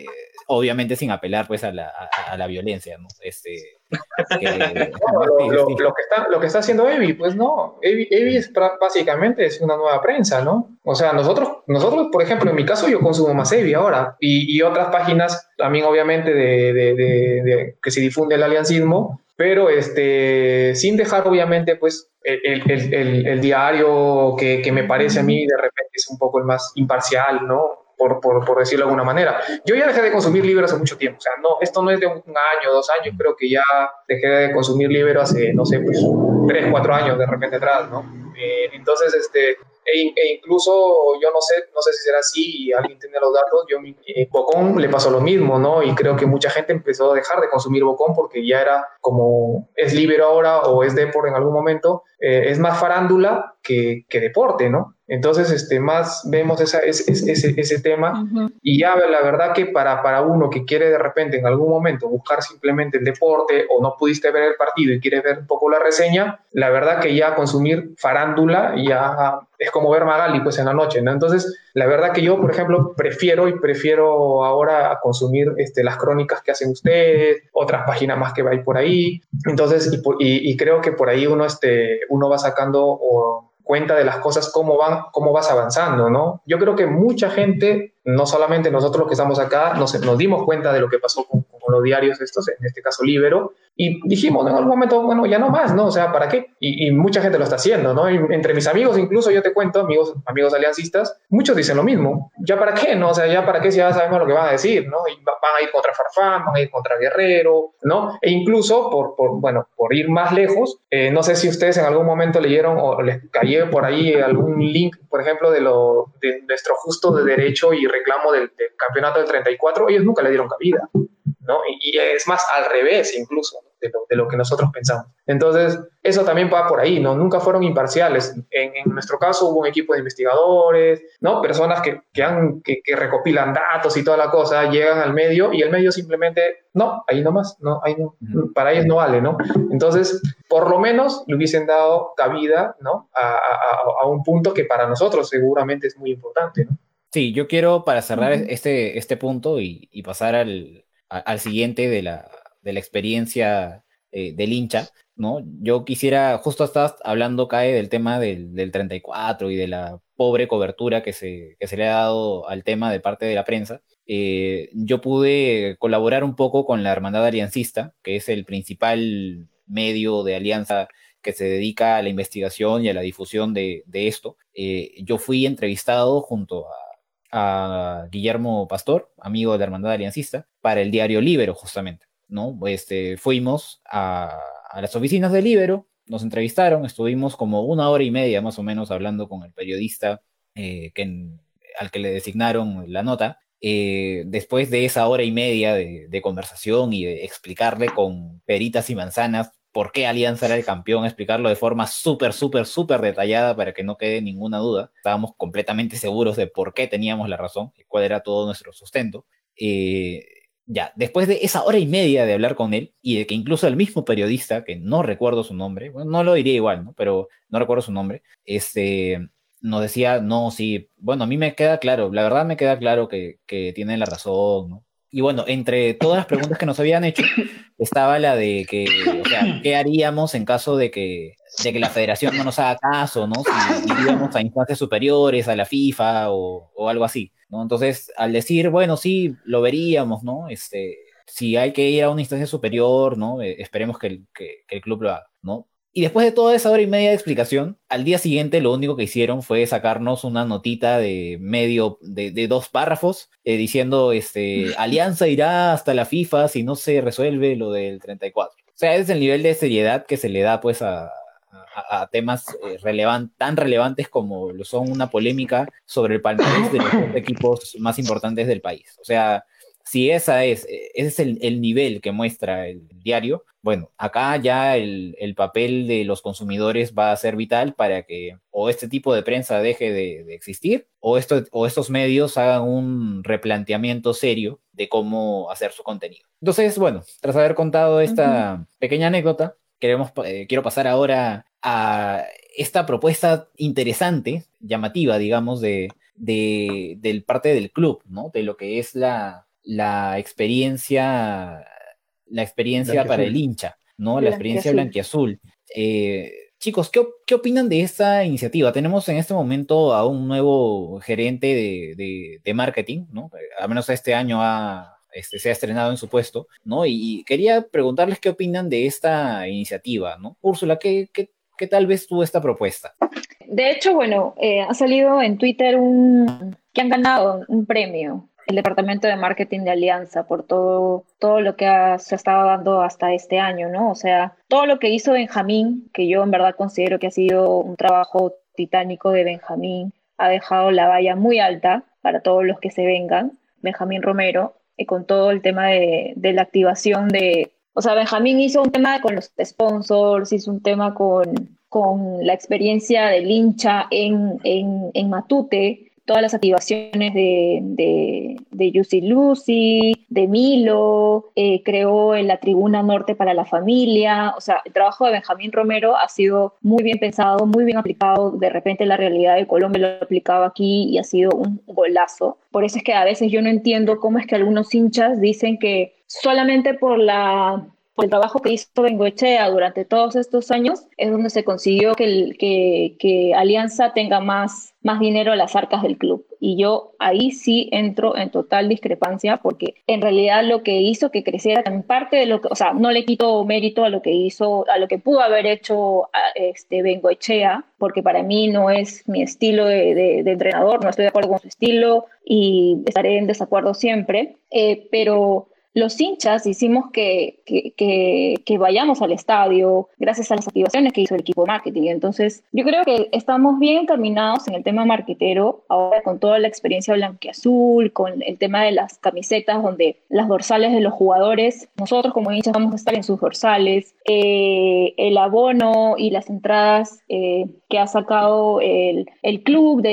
obviamente sin apelar pues a la, a, la violencia, ¿no? Este, lo, que está, lo que está haciendo Evi, pues no, Evi, es básicamente es una nueva prensa, ¿no? O sea, nosotros, nosotros, por ejemplo, en mi caso yo consumo más Evi ahora y, y otras páginas también obviamente de, de, de, que se difunde el aliancismo, pero este, sin dejar obviamente pues el, el, el, diario que, que, me parece a mí de repente es un poco el más imparcial, ¿no? Por, por, por, decirlo de alguna manera. Yo ya dejé de consumir libros hace mucho tiempo, o sea, no, esto no es de un año, dos años, creo que ya dejé de consumir libros hace, no sé, pues tres, cuatro años de repente atrás, ¿no? Eh, entonces, este, e, e, incluso yo no sé, no sé si será así y alguien tiene los datos, yo eh, Bocón le pasó lo mismo, ¿no? Y creo que mucha gente empezó a dejar de consumir Bocón porque ya era como es libre ahora o es deporte en algún momento, eh, es más farándula que, que, deporte, ¿no? Entonces, este, más vemos esa, ese, ese, ese tema y ya la verdad que para, para uno que quiere de repente en algún momento buscar simplemente el deporte o no pudiste ver el partido y quieres ver un poco la reseña, la verdad que ya consumir farándula ya es como ver Magali pues en la noche, ¿no? Entonces, la verdad que yo, por ejemplo, prefiero y prefiero ahora consumir este, las crónicas que hacen ustedes, otras páginas más que va por ahí. Entonces, y, y, creo que por ahí uno, este, uno va sacando o, cuenta de las cosas, cómo, van, cómo vas avanzando, ¿no? Yo creo que mucha gente, no solamente nosotros los que estamos acá, nos, nos dimos cuenta de lo que pasó con, los diarios estos, en este caso Libero, y dijimos en algún momento, bueno, ya no más, ¿no? O sea, ¿para qué? Y, mucha gente lo está haciendo, ¿no? entre mis amigos, incluso yo te cuento, amigos, amigos aliancistas, muchos dicen lo mismo. ¿Ya para qué, no? O sea, ya para qué si ya sabemos lo que van a decir, ¿no? Y van a ir contra Farfán, van a ir contra Guerrero, ¿no? E incluso, por, por bueno, por ir más lejos, eh, no sé si ustedes en algún momento leyeron o les cayó por ahí algún link, por ejemplo, de, lo, de nuestro justo de derecho y reclamo del, del campeonato del 34, ellos nunca le dieron cabida. ¿No? Y, es más al revés incluso de lo, de lo, que nosotros pensamos. Entonces, eso también va por ahí, ¿no? Nunca fueron imparciales. En, en nuestro caso hubo un equipo de investigadores, ¿no? Personas que, que, han, que, que, recopilan datos y toda la cosa, llegan al medio y el medio simplemente, no, ahí nomás, no, ahí no, para ellos no vale, ¿no? Entonces, por lo menos le hubiesen dado cabida, ¿no? A, a, a un punto que para nosotros seguramente es muy importante, ¿no? Sí, yo quiero para cerrar este, este punto y, y pasar al, al siguiente de la, de la experiencia eh, del hincha, ¿no? Yo quisiera, justo estás hablando, Cae, del tema del, del 34 y de la pobre cobertura que se, que se le ha dado al tema de parte de la prensa. Eh, yo pude colaborar un poco con la Hermandad Aliancista, que es el principal medio de alianza que se dedica a la investigación y a la difusión de, de esto. Eh, yo fui entrevistado junto a a Guillermo Pastor, amigo de la Hermandad Aliancista, para el diario Libero, justamente. ¿no? Este, fuimos a, las oficinas de Libero, nos entrevistaron, estuvimos como una hora y media más o menos hablando con el periodista eh, que, al que le designaron la nota. Eh, después de esa hora y media de, de, conversación y de explicarle con peritas y manzanas por qué Alianza era el campeón, explicarlo de forma súper, súper, súper detallada para que no quede ninguna duda. Estábamos completamente seguros de por qué teníamos la razón, y cuál era todo nuestro sustento. Eh, ya, después de esa hora y media de hablar con él, y de que incluso el mismo periodista, que no recuerdo su nombre, no lo diría igual, ¿no? pero no recuerdo su nombre, este, nos decía, no, sí, bueno, a mí me queda claro, la verdad me queda claro que, que tiene la razón, ¿no? Y bueno, entre todas las preguntas que nos habían hecho, estaba la de que, o sea, ¿qué haríamos en caso de que, de que la federación no nos haga caso, ¿no? Si iríamos a instancias superiores, a la FIFA o, o, algo así, ¿no? Entonces, al decir, bueno, sí, lo veríamos, ¿no? Este, si hay que ir a una instancia superior, ¿no? Eh, esperemos que el, que, que el club lo haga, ¿no? Y después de toda esa hora y media de explicación, al día siguiente lo único que hicieron fue sacarnos una notita de medio, de, de dos párrafos, eh, diciendo, este, Alianza irá hasta la FIFA si no se resuelve lo del 34. O sea, es el nivel de seriedad que se le da pues a, a, a temas eh, tan relevantes como lo son una polémica sobre el palmarés de los equipos más importantes del país. O sea, si esa es, ese es el, el, nivel que muestra el diario, bueno, acá ya el, el, papel de los consumidores va a ser vital para que o este tipo de prensa deje de, de existir o, esto, o estos medios hagan un replanteamiento serio de cómo hacer su contenido. Entonces, bueno, tras haber contado esta uh -huh. pequeña anécdota, queremos, eh, quiero pasar ahora a esta propuesta interesante, llamativa, digamos, de, de, del parte del club, ¿no? De lo que es la, la experiencia, la experiencia para el hincha, ¿no? La experiencia blanquiazul. Eh, chicos, ¿qué, ¿qué, opinan de esta iniciativa? Tenemos en este momento a un nuevo gerente de, de, marketing, ¿no? Al menos este año ha, este, se ha estrenado en su puesto, ¿no? Y, quería preguntarles qué opinan de esta iniciativa, ¿no? Úrsula, ¿qué, qué, qué tal ves tú esta propuesta? De hecho, bueno, eh, ha salido en Twitter un que han ganado un premio el departamento de marketing de Alianza por todo, todo lo que se ha estado dando hasta este año, ¿no? O sea, todo lo que hizo Benjamín, que yo en verdad considero que ha sido un trabajo titánico de Benjamín, ha dejado la valla muy alta para todos los que se vengan, Benjamín Romero, y con todo el tema de, de la activación de, o sea, Benjamín hizo un tema con los sponsors, hizo un tema con, con la experiencia del hincha en, en, en Matute, todas las activaciones de, de, Lucy, de Milo, eh, creó en la Tribuna Norte para la Familia, o sea, el trabajo de Benjamín Romero ha sido muy bien pensado, muy bien aplicado, de repente la realidad de Colombia lo ha aplicado aquí y ha sido un golazo. Por eso es que a veces yo no entiendo cómo es que algunos hinchas dicen que solamente por la el trabajo que hizo Bengoechea durante todos estos años es donde se consiguió que, el, que, que, Alianza tenga más, más dinero a las arcas del club. Y yo ahí sí entro en total discrepancia porque en realidad lo que hizo que creciera en parte de lo que, o sea, no le quito mérito a lo que hizo, a lo que pudo haber hecho este Bengoechea, porque para mí no es mi estilo de, de, entrenador, no estoy de acuerdo con su estilo y estaré en desacuerdo siempre, eh, pero los hinchas hicimos que, que, vayamos al estadio gracias a las activaciones que hizo el equipo de marketing. Entonces, yo creo que estamos bien encaminados en el tema marketero, ahora con toda la experiencia blanqueazul, con el tema de las camisetas, donde las dorsales de los jugadores, nosotros como hinchas vamos a estar en sus dorsales, eh, el abono y las entradas eh, que ha sacado el, club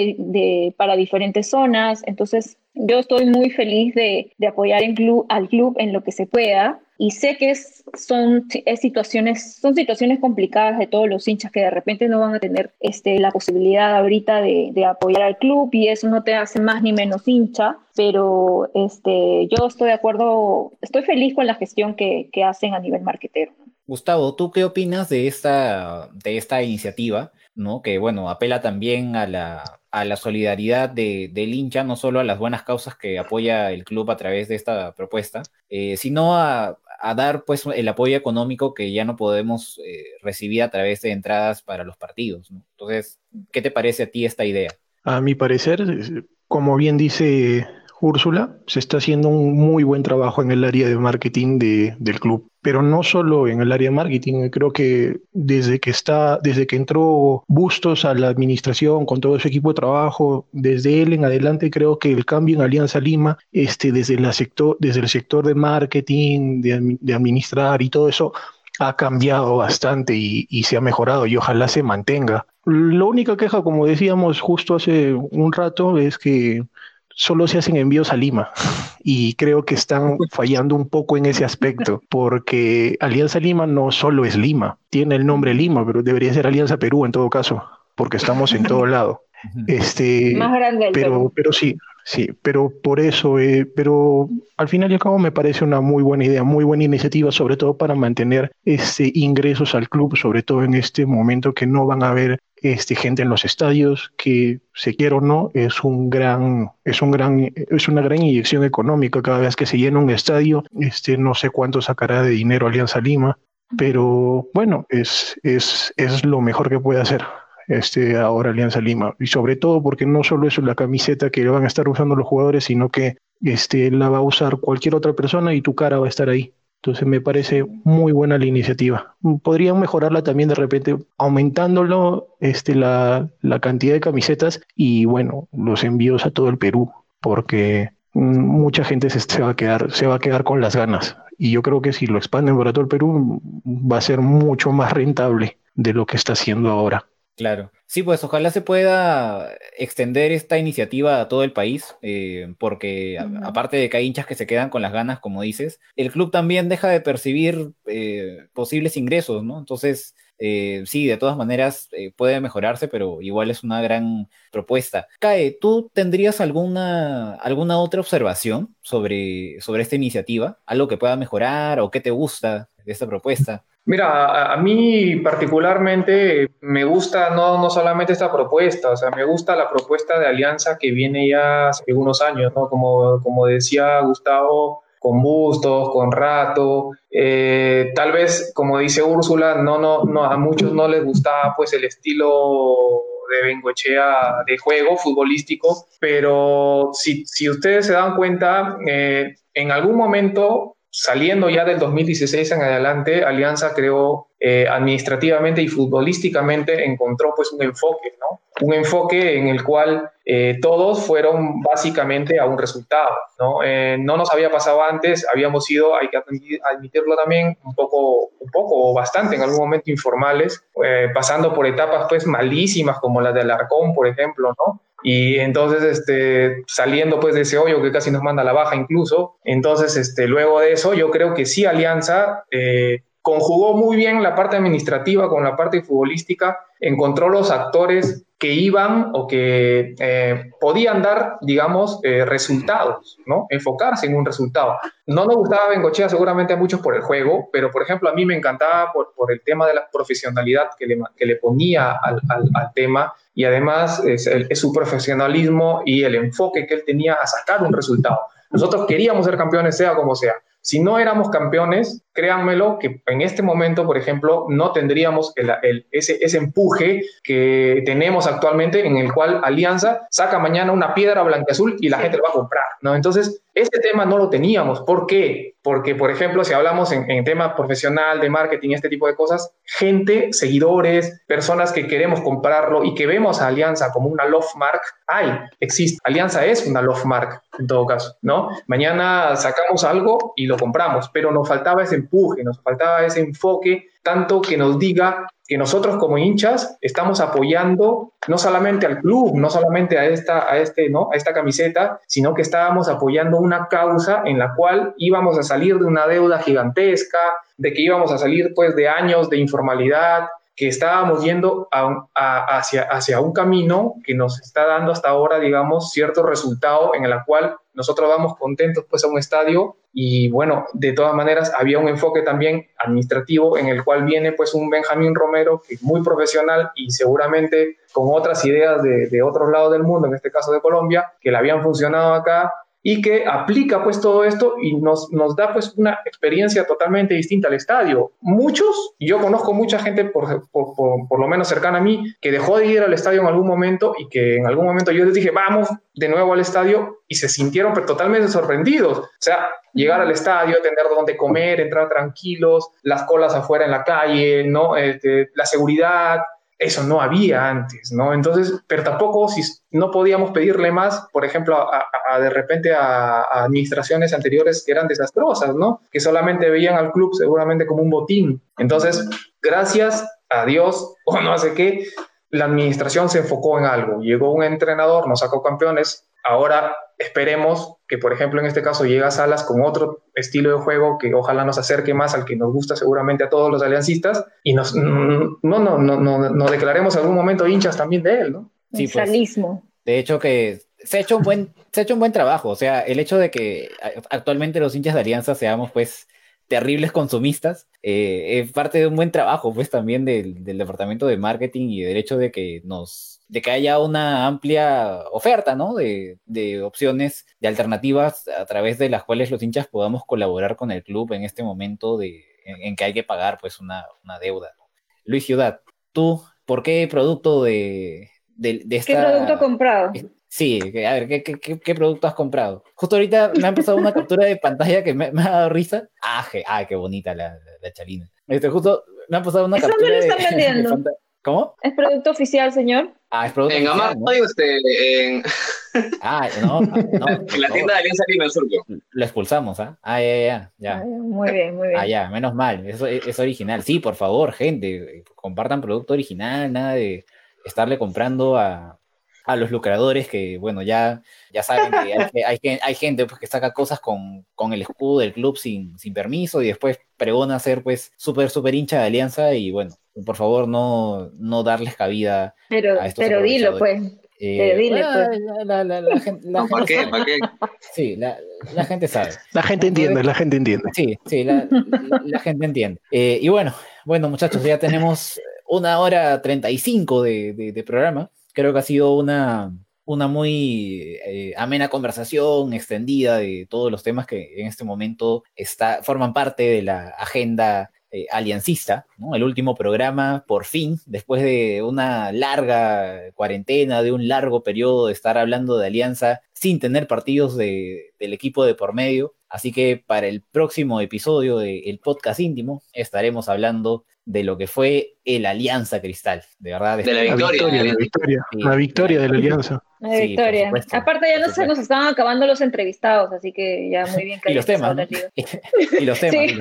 para diferentes zonas. Entonces, yo estoy muy feliz de, de apoyar club, al club en lo que se pueda y sé que es, son, es situaciones, son situaciones complicadas de todos los hinchas que de repente no van a tener este, la posibilidad ahorita de, de apoyar al club y eso no te hace más ni menos hincha, pero este, yo estoy de acuerdo, estoy feliz con la gestión que, que hacen a nivel marquetero. Gustavo, ¿tú qué opinas de esta, de esta iniciativa? ¿no? Que bueno, apela también a la, a la solidaridad de, del hincha, no solo a las buenas causas que apoya el club a través de esta propuesta, eh, sino a, a, dar pues el apoyo económico que ya no podemos eh, recibir a través de entradas para los partidos. Entonces, ¿qué te parece a ti esta idea? A mi parecer, como bien dice Úrsula, se está haciendo un muy buen trabajo en el área de marketing de, del club, pero no solo en el área de marketing, creo que desde que está, desde que entró Bustos a la administración con todo su equipo de trabajo, desde él en adelante creo que el cambio en Alianza Lima, este, desde, la sector, desde el sector de marketing, de, de administrar y todo eso, ha cambiado bastante y, y, se ha mejorado y ojalá se mantenga. La única queja, como decíamos justo hace un rato, es que solo se hacen envíos a Lima. Y creo que están fallando un poco en ese aspecto porque Alianza Lima no solo es Lima, tiene el nombre Lima, pero debería ser Alianza Perú en todo caso, porque estamos en todo lado. Este, Más grande pero, pero sí, sí, pero por eso, eh, pero al final y al cabo me parece una muy buena idea, muy buena iniciativa, sobre todo para mantener este, ingresos al club, sobre todo en este momento que no van a haber este, gente en los estadios, que se quiera o no, es un gran, es un gran, es una gran inyección económica. Cada vez que se llena un estadio, este, no sé cuánto sacará de dinero Alianza Lima, pero bueno, es, es, es lo mejor que puede hacer este, ahora Alianza Lima. Y sobre todo porque no solo es la camiseta que van a estar usando los jugadores, sino que este, la va a usar cualquier otra persona y tu cara va a estar ahí. Entonces me parece muy buena la iniciativa. Podrían mejorarla también de repente aumentándolo este, la, la cantidad de camisetas y bueno, los envíos a todo el Perú, porque mucha gente se, va a quedar, se va a quedar con las ganas. Y yo creo que si lo expanden para todo el Perú, va a ser mucho más rentable de lo que está haciendo ahora. Claro. Sí, pues ojalá se pueda extender esta iniciativa a todo el país, eh, porque aparte de que hay hinchas que se quedan con las ganas, como dices, el club también deja de percibir eh, posibles ingresos, ¿no? Entonces, eh, sí, de todas maneras puede mejorarse, pero igual es una gran propuesta. Cae, ¿tú tendrías alguna, alguna otra observación sobre, sobre esta iniciativa? ¿Algo que pueda mejorar o qué te gusta de esta propuesta? Mira, a, mí particularmente me gusta no, no solamente esta propuesta, o sea, me gusta la propuesta de alianza que viene ya hace algunos años, ¿no? Como, como decía Gustavo, con Bustos, con Rato, eh, tal vez, como dice Úrsula, no, no, no, a muchos no les gustaba pues el estilo de Bengochea de juego futbolístico, pero si, si ustedes se dan cuenta, eh, en algún momento saliendo ya del 2016 en adelante, Alianza creó eh, administrativamente y futbolísticamente, encontró pues un enfoque, ¿no? Un enfoque en el cual eh, todos fueron básicamente a un resultado, ¿no? Eh, no nos había pasado antes, habíamos sido, hay que admitirlo también, un poco, un poco o bastante en algún momento informales, pasando por etapas pues malísimas como la del Arcón, por ejemplo, ¿no? Y entonces, este, saliendo pues de ese hoyo que casi nos manda a la baja incluso, entonces, este, luego de eso, yo creo que sí Alianza eh, conjugó muy bien la parte administrativa con la parte futbolística, encontró los actores que iban o que eh, podían dar, digamos, eh, resultados, ¿no? Enfocarse en un resultado. No nos gustaba Bengochea seguramente a muchos por el juego, pero por ejemplo a mí me encantaba por, por el tema de la profesionalidad que le, que le ponía al, al, al tema y además es, su profesionalismo y el enfoque que él tenía a sacar un resultado. Nosotros queríamos ser campeones sea como sea. Si no éramos campeones, créanmelo que en este momento, por ejemplo, no tendríamos el, ese, ese, empuje que tenemos actualmente en el cual Alianza saca mañana una piedra blanca-azul y la gente lo va a comprar, ¿no? Entonces, ese tema no lo teníamos. ¿Por qué? Porque, por ejemplo, si hablamos en, en tema profesional, de marketing, este tipo de cosas, gente, seguidores, personas que queremos comprarlo y que vemos a Alianza como una love mark, hay, existe. Alianza es una love mark, en todo caso, ¿no? Mañana sacamos algo y lo compramos, pero nos faltaba ese empuje, nos faltaba ese enfoque, tanto que nos diga que nosotros como hinchas estamos apoyando no solamente al club, no solamente a esta, a este, ¿no? a esta camiseta, sino que estábamos apoyando una causa en la cual íbamos a salir de una deuda gigantesca, de que íbamos a salir pues de años de informalidad, que estábamos yendo hacia, hacia un camino que nos está dando hasta ahora, digamos, cierto resultado en el cual nosotros vamos contentos pues a un estadio. Y bueno, de todas maneras había un enfoque también administrativo en el cual viene pues un Benjamín Romero que es muy profesional y seguramente con otras ideas de, de otros lados del mundo, en este caso de Colombia, que le habían funcionado acá y que aplica pues todo esto y nos, nos da pues una experiencia totalmente distinta al estadio. Muchos, yo conozco mucha gente por, por, por, lo menos cercana a mí, que dejó de ir al estadio en algún momento y que en algún momento yo les dije, vamos de nuevo al estadio y se sintieron pero totalmente sorprendidos. O sea, llegar al estadio, tener donde comer, entrar tranquilos, las colas afuera en la calle, ¿no? Este, la seguridad, eso no había antes, ¿no? Entonces, pero tampoco si no podíamos pedirle más, por ejemplo, a, de repente a, administraciones anteriores que eran desastrosas, ¿no? Que solamente veían al club seguramente como un botín. Entonces, gracias a Dios o no sé qué, la administración se enfocó en algo. Llegó un entrenador, nos sacó campeones, ahora esperemos que, por ejemplo, en este caso llega a Salas con otro estilo de juego que ojalá nos acerque más al que nos gusta seguramente a todos los aliancistas y nos, no, no, no, no, declaremos algún momento hinchas también de él, ¿no? Sí, pues, de hecho que se ha hecho un buen se ha hecho un buen trabajo, o sea, el hecho de que actualmente los hinchas de Alianza seamos pues terribles consumistas, eh, es parte de un buen trabajo pues también del, del departamento de marketing y del hecho de que nos de que haya una amplia oferta, ¿no? De, de, opciones, de alternativas a través de las cuales los hinchas podamos colaborar con el club en este momento de, en, que hay que pagar pues una, una deuda. Luis Ciudad, tú, ¿por qué producto de, de, de esta... ¿Qué producto comprado? Sí, a ver, ¿qué, qué, qué, producto has comprado? Justo ahorita me han pasado una captura de pantalla que me, me ha dado risa. Ah, ah qué bonita la, la, chalina. Este, justo me han pasado una captura de, de, ¿Cómo? ¿Es producto oficial, señor? Ah, es producto en oficial. ¿no? usted, en... Ah, no, no. en la tienda de Alianza Lima del Surco. Lo expulsamos, ¿ah? Ah, ya, ya, ya. muy bien, muy bien. Ah, ya, menos mal. Eso es, original. Sí, por favor, gente, compartan producto original, nada de estarle comprando a, a los lucradores que, bueno, ya, ya saben que hay, hay, gente pues, que saca cosas con, con, el escudo del club sin, sin permiso y después pregona ser pues súper, súper hincha de Alianza y bueno, por favor no, no darles cabida pero, a estos Pero dilo pues. Eh, dile, pues. la, la, la, gente, la ¿Para qué? ¿Para qué? Sí, la, la, gente sabe. La gente entiende, la gente entiende. Sí, sí, la, gente entiende. Eh, y bueno, bueno, muchachos, ya tenemos una hora treinta y cinco de, de, de programa creo que ha sido una, una muy eh, amena conversación extendida de todos los temas que en este momento está, forman parte de la agenda eh, aliancista, ¿no? El último programa, por fin, después de una larga cuarentena, de un largo periodo de estar hablando de alianza sin tener partidos de, del equipo de por medio. Así que para el próximo episodio del podcast íntimo estaremos hablando de lo que fue el Alianza Cristal, de verdad. De la victoria. La victoria, la victoria de la Alianza. La victoria. Aparte ya no se nos estaban acabando los entrevistados, así que ya muy bien que y, los temas, y los temas.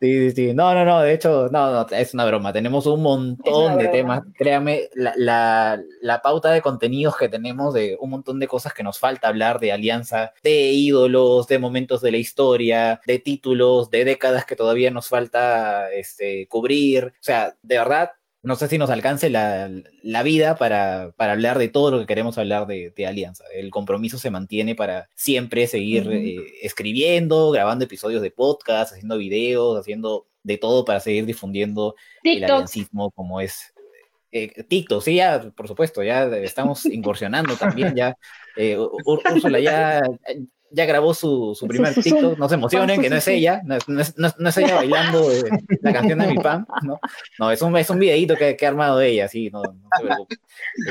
Sí. sí, sí, No, no, no, de hecho, no, no, es una broma. Tenemos un montón de temas. Créame, la, la, la, pauta de contenidos que tenemos de un montón de cosas que nos falta hablar de Alianza, de ídolos, de momentos de la historia, de títulos, de décadas que todavía nos falta este, cubrir. O sea, de verdad, no sé si nos alcance la, la vida para, para, hablar de todo lo que queremos hablar de, de Alianza. El compromiso se mantiene para siempre seguir uh -huh. eh, escribiendo, grabando episodios de podcast, haciendo videos, haciendo de todo para seguir difundiendo TikTok. el aliancismo como es. Eh, TikTok, sí, ya, por supuesto, ya estamos incursionando también, ya eh, Úrsula ya, ya grabó su, su primer TikTok, no se emocionen, que no es ella, no es, no es, no es ella bailando eh, la canción de mi pan, ¿no? No, es un, es un videíto que, que ha armado ella, sí, no, no se preocupe.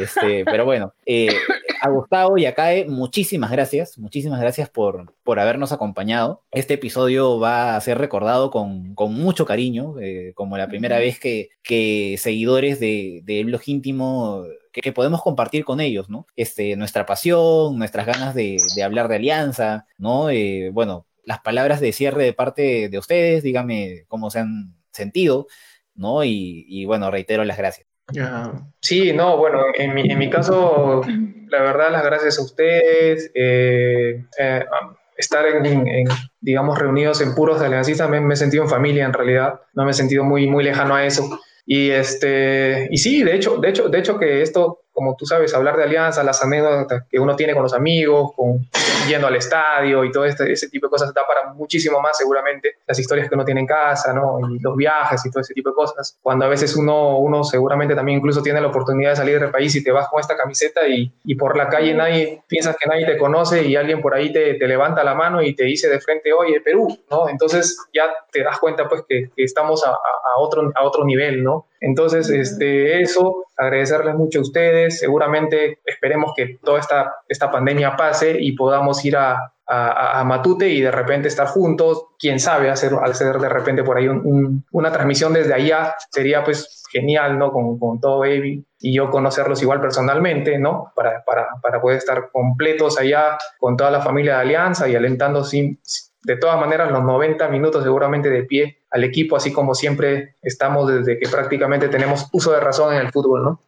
Este, pero bueno, eh, a Gustavo y a Cae, muchísimas gracias, muchísimas gracias por, por habernos acompañado. Este episodio va a ser recordado con, con mucho cariño, eh, como la primera vez que, que seguidores de, de Blog Íntimo que, podemos compartir con ellos, ¿no? Este, nuestra pasión, nuestras ganas de, hablar de alianza, ¿no? Eh, bueno, las palabras de cierre de parte de ustedes, díganme cómo se han sentido, ¿no? Y, bueno, reitero las gracias. Sí, no, bueno, en mi, caso, la verdad, las gracias a ustedes. Eh, eh, estar en, en, digamos, reunidos en puros de aliancistas, me, me, he sentido en familia en realidad, no me he sentido muy, muy lejano a eso. Y, este, y sí, de hecho, de, hecho, de hecho que esto, como tú sabes, hablar de alianza, las anécdotas que uno tiene con los amigos, con, yendo al estadio y todo este, ese tipo de cosas, da para muchísimo más seguramente las historias que uno tiene en casa, ¿no? Y los viajes y todo ese tipo de cosas. Cuando a veces uno, uno seguramente también incluso tiene la oportunidad de salir del país y te vas con esta camiseta y, y por la calle nadie, piensas que nadie te conoce y alguien por ahí te, te levanta la mano y te dice de frente, oye, Perú, ¿no? Entonces ya te das cuenta pues que, que estamos a, a, otro, a otro nivel, ¿no? Entonces, este, eso, agradecerles mucho a ustedes. Seguramente esperemos que toda esta, esta pandemia pase y podamos ir a, a, a, Matute y de repente estar juntos. Quién sabe, hacer, hacer de repente por ahí un, un, una transmisión desde allá sería pues genial, ¿no? Con, con todo Baby y yo conocerlos igual personalmente, ¿no? Para, para, para poder estar completos allá con toda la familia de Alianza y alentando sin, de todas maneras los 90 minutos seguramente de pie al equipo, así como siempre estamos desde que prácticamente tenemos uso de razón en el fútbol, ¿no?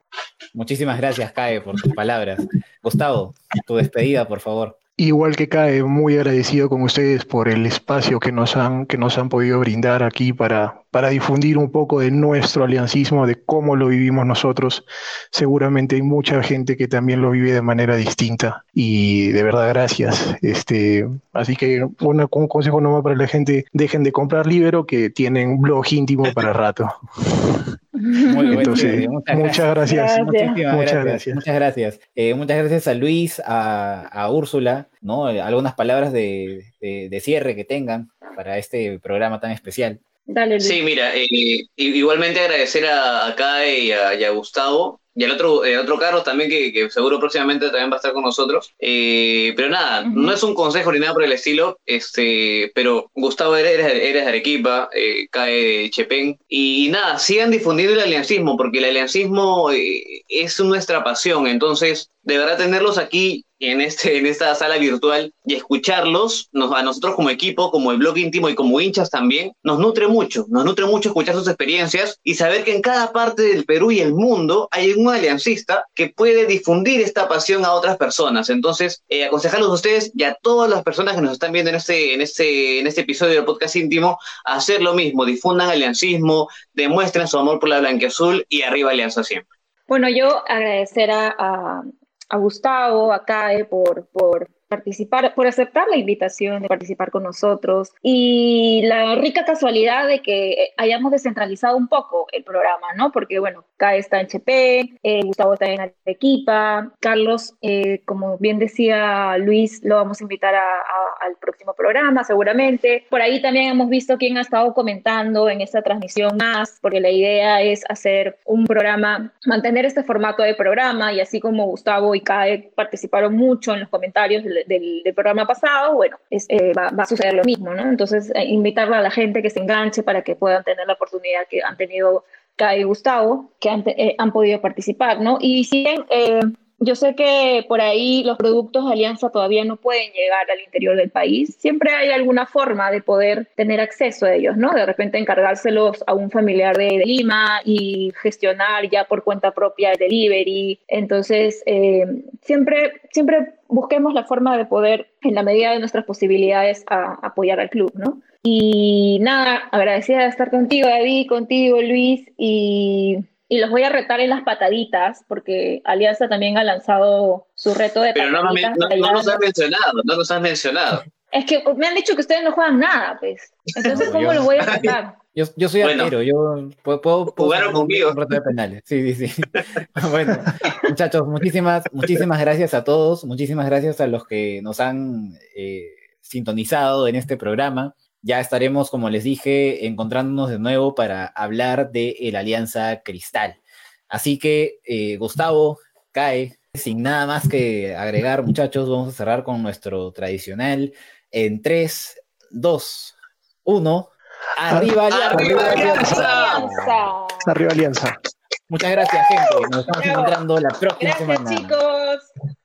Muchísimas gracias, Cae, por tus palabras. Gustavo, tu despedida, por favor. Igual que cae, muy agradecido con ustedes por el espacio que nos han, que nos han podido brindar aquí para, para difundir un poco de nuestro aliancismo, de cómo lo vivimos nosotros. Seguramente hay mucha gente que también lo vive de manera distinta y de verdad gracias. Este, así que un consejo nomás para la gente, dejen de comprar libro que tienen blog íntimo para rato. Muy bueno, Entonces, muchas, muchas, gracias. gracias. Muchísimas muchas gracias. gracias. Muchas gracias. Eh, muchas gracias a Luis, a, a Úrsula, ¿no? Algunas palabras de, de, de, cierre que tengan para este programa tan especial. Dale, Luis. Sí, mira, eh, igualmente agradecer a, a Kai y a, y a Gustavo y el otro, el otro Carlos también, que, que, seguro próximamente también va a estar con nosotros. Eh, pero nada, uh -huh. no es un consejo ni nada por el estilo, este, pero Gustavo eres, eres de Arequipa, eh, cae de Chepén, y, y, nada, sigan difundiendo el aliancismo, porque el aliancismo eh, es nuestra pasión, entonces de verdad tenerlos aquí en, este, en esta sala virtual y escucharlos, nos, a nosotros como equipo, como el blog íntimo y como hinchas también, nos nutre mucho, nos nutre mucho escuchar sus experiencias y saber que en cada parte del Perú y el mundo hay un aliancista que puede difundir esta pasión a otras personas. Entonces, eh, aconsejarlos a ustedes y a todas las personas que nos están viendo en este, en este, en este episodio del podcast íntimo, a hacer lo mismo, difundan aliancismo, demuestren su amor por la blanqueazul y arriba Alianza siempre. Bueno, yo agradecer a Gustavo, a CAE por, por participar, por aceptar la invitación de participar con nosotros y la rica casualidad de que hayamos descentralizado un poco el programa, ¿no? Porque, bueno, K está en HP, eh, Gustavo está en Arequipa, Carlos, eh, como bien decía Luis, lo vamos a invitar al próximo programa seguramente. Por ahí también hemos visto quién ha estado comentando en esta transmisión más, porque la idea es hacer un programa, mantener este formato de programa y así como Gustavo y Kae participaron mucho en los comentarios del, programa pasado, bueno, eh, va, a suceder lo mismo, ¿no? Entonces, eh, invitarle a la gente que se enganche para que puedan tener la oportunidad que han tenido Kai y Gustavo, que han, eh, podido participar, ¿no? Y si bien yo sé que por ahí los productos de Alianza todavía no pueden llegar al interior del país. Siempre hay alguna forma de poder tener acceso a ellos, ¿no? De repente encargárselos a un familiar de, Lima y gestionar ya por cuenta propia el delivery. Entonces, eh, siempre, siempre busquemos la forma de poder, en la medida de nuestras posibilidades, apoyar al club, ¿no? Y nada, agradecida de estar contigo, David, contigo, Luis, y y los voy a retar en las pataditas, porque Alianza también ha lanzado su reto de Pero pataditas. Pero no, no, nos has mencionado, no nos has mencionado. Es que me han dicho que ustedes no juegan nada, pues. Entonces, ¿cómo los voy a retar? Yo, yo soy arquero, yo puedo, puedo, jugaron conmigo. Un reto de penales. Sí, sí, sí. bueno, muchachos, muchísimas, muchísimas gracias a todos, muchísimas gracias a los que nos han eh, sintonizado en este programa ya estaremos, como les dije, encontrándonos de nuevo para hablar de la Alianza Cristal. Así que, eh, Gustavo, cae. Sin nada más que agregar, muchachos, vamos a cerrar con nuestro tradicional en 3, 2, 1. ¡Arriba, Alianza! Arriba Alianza! Muchas gracias, gente. Nos estamos encontrando la próxima gracias, semana. chicos.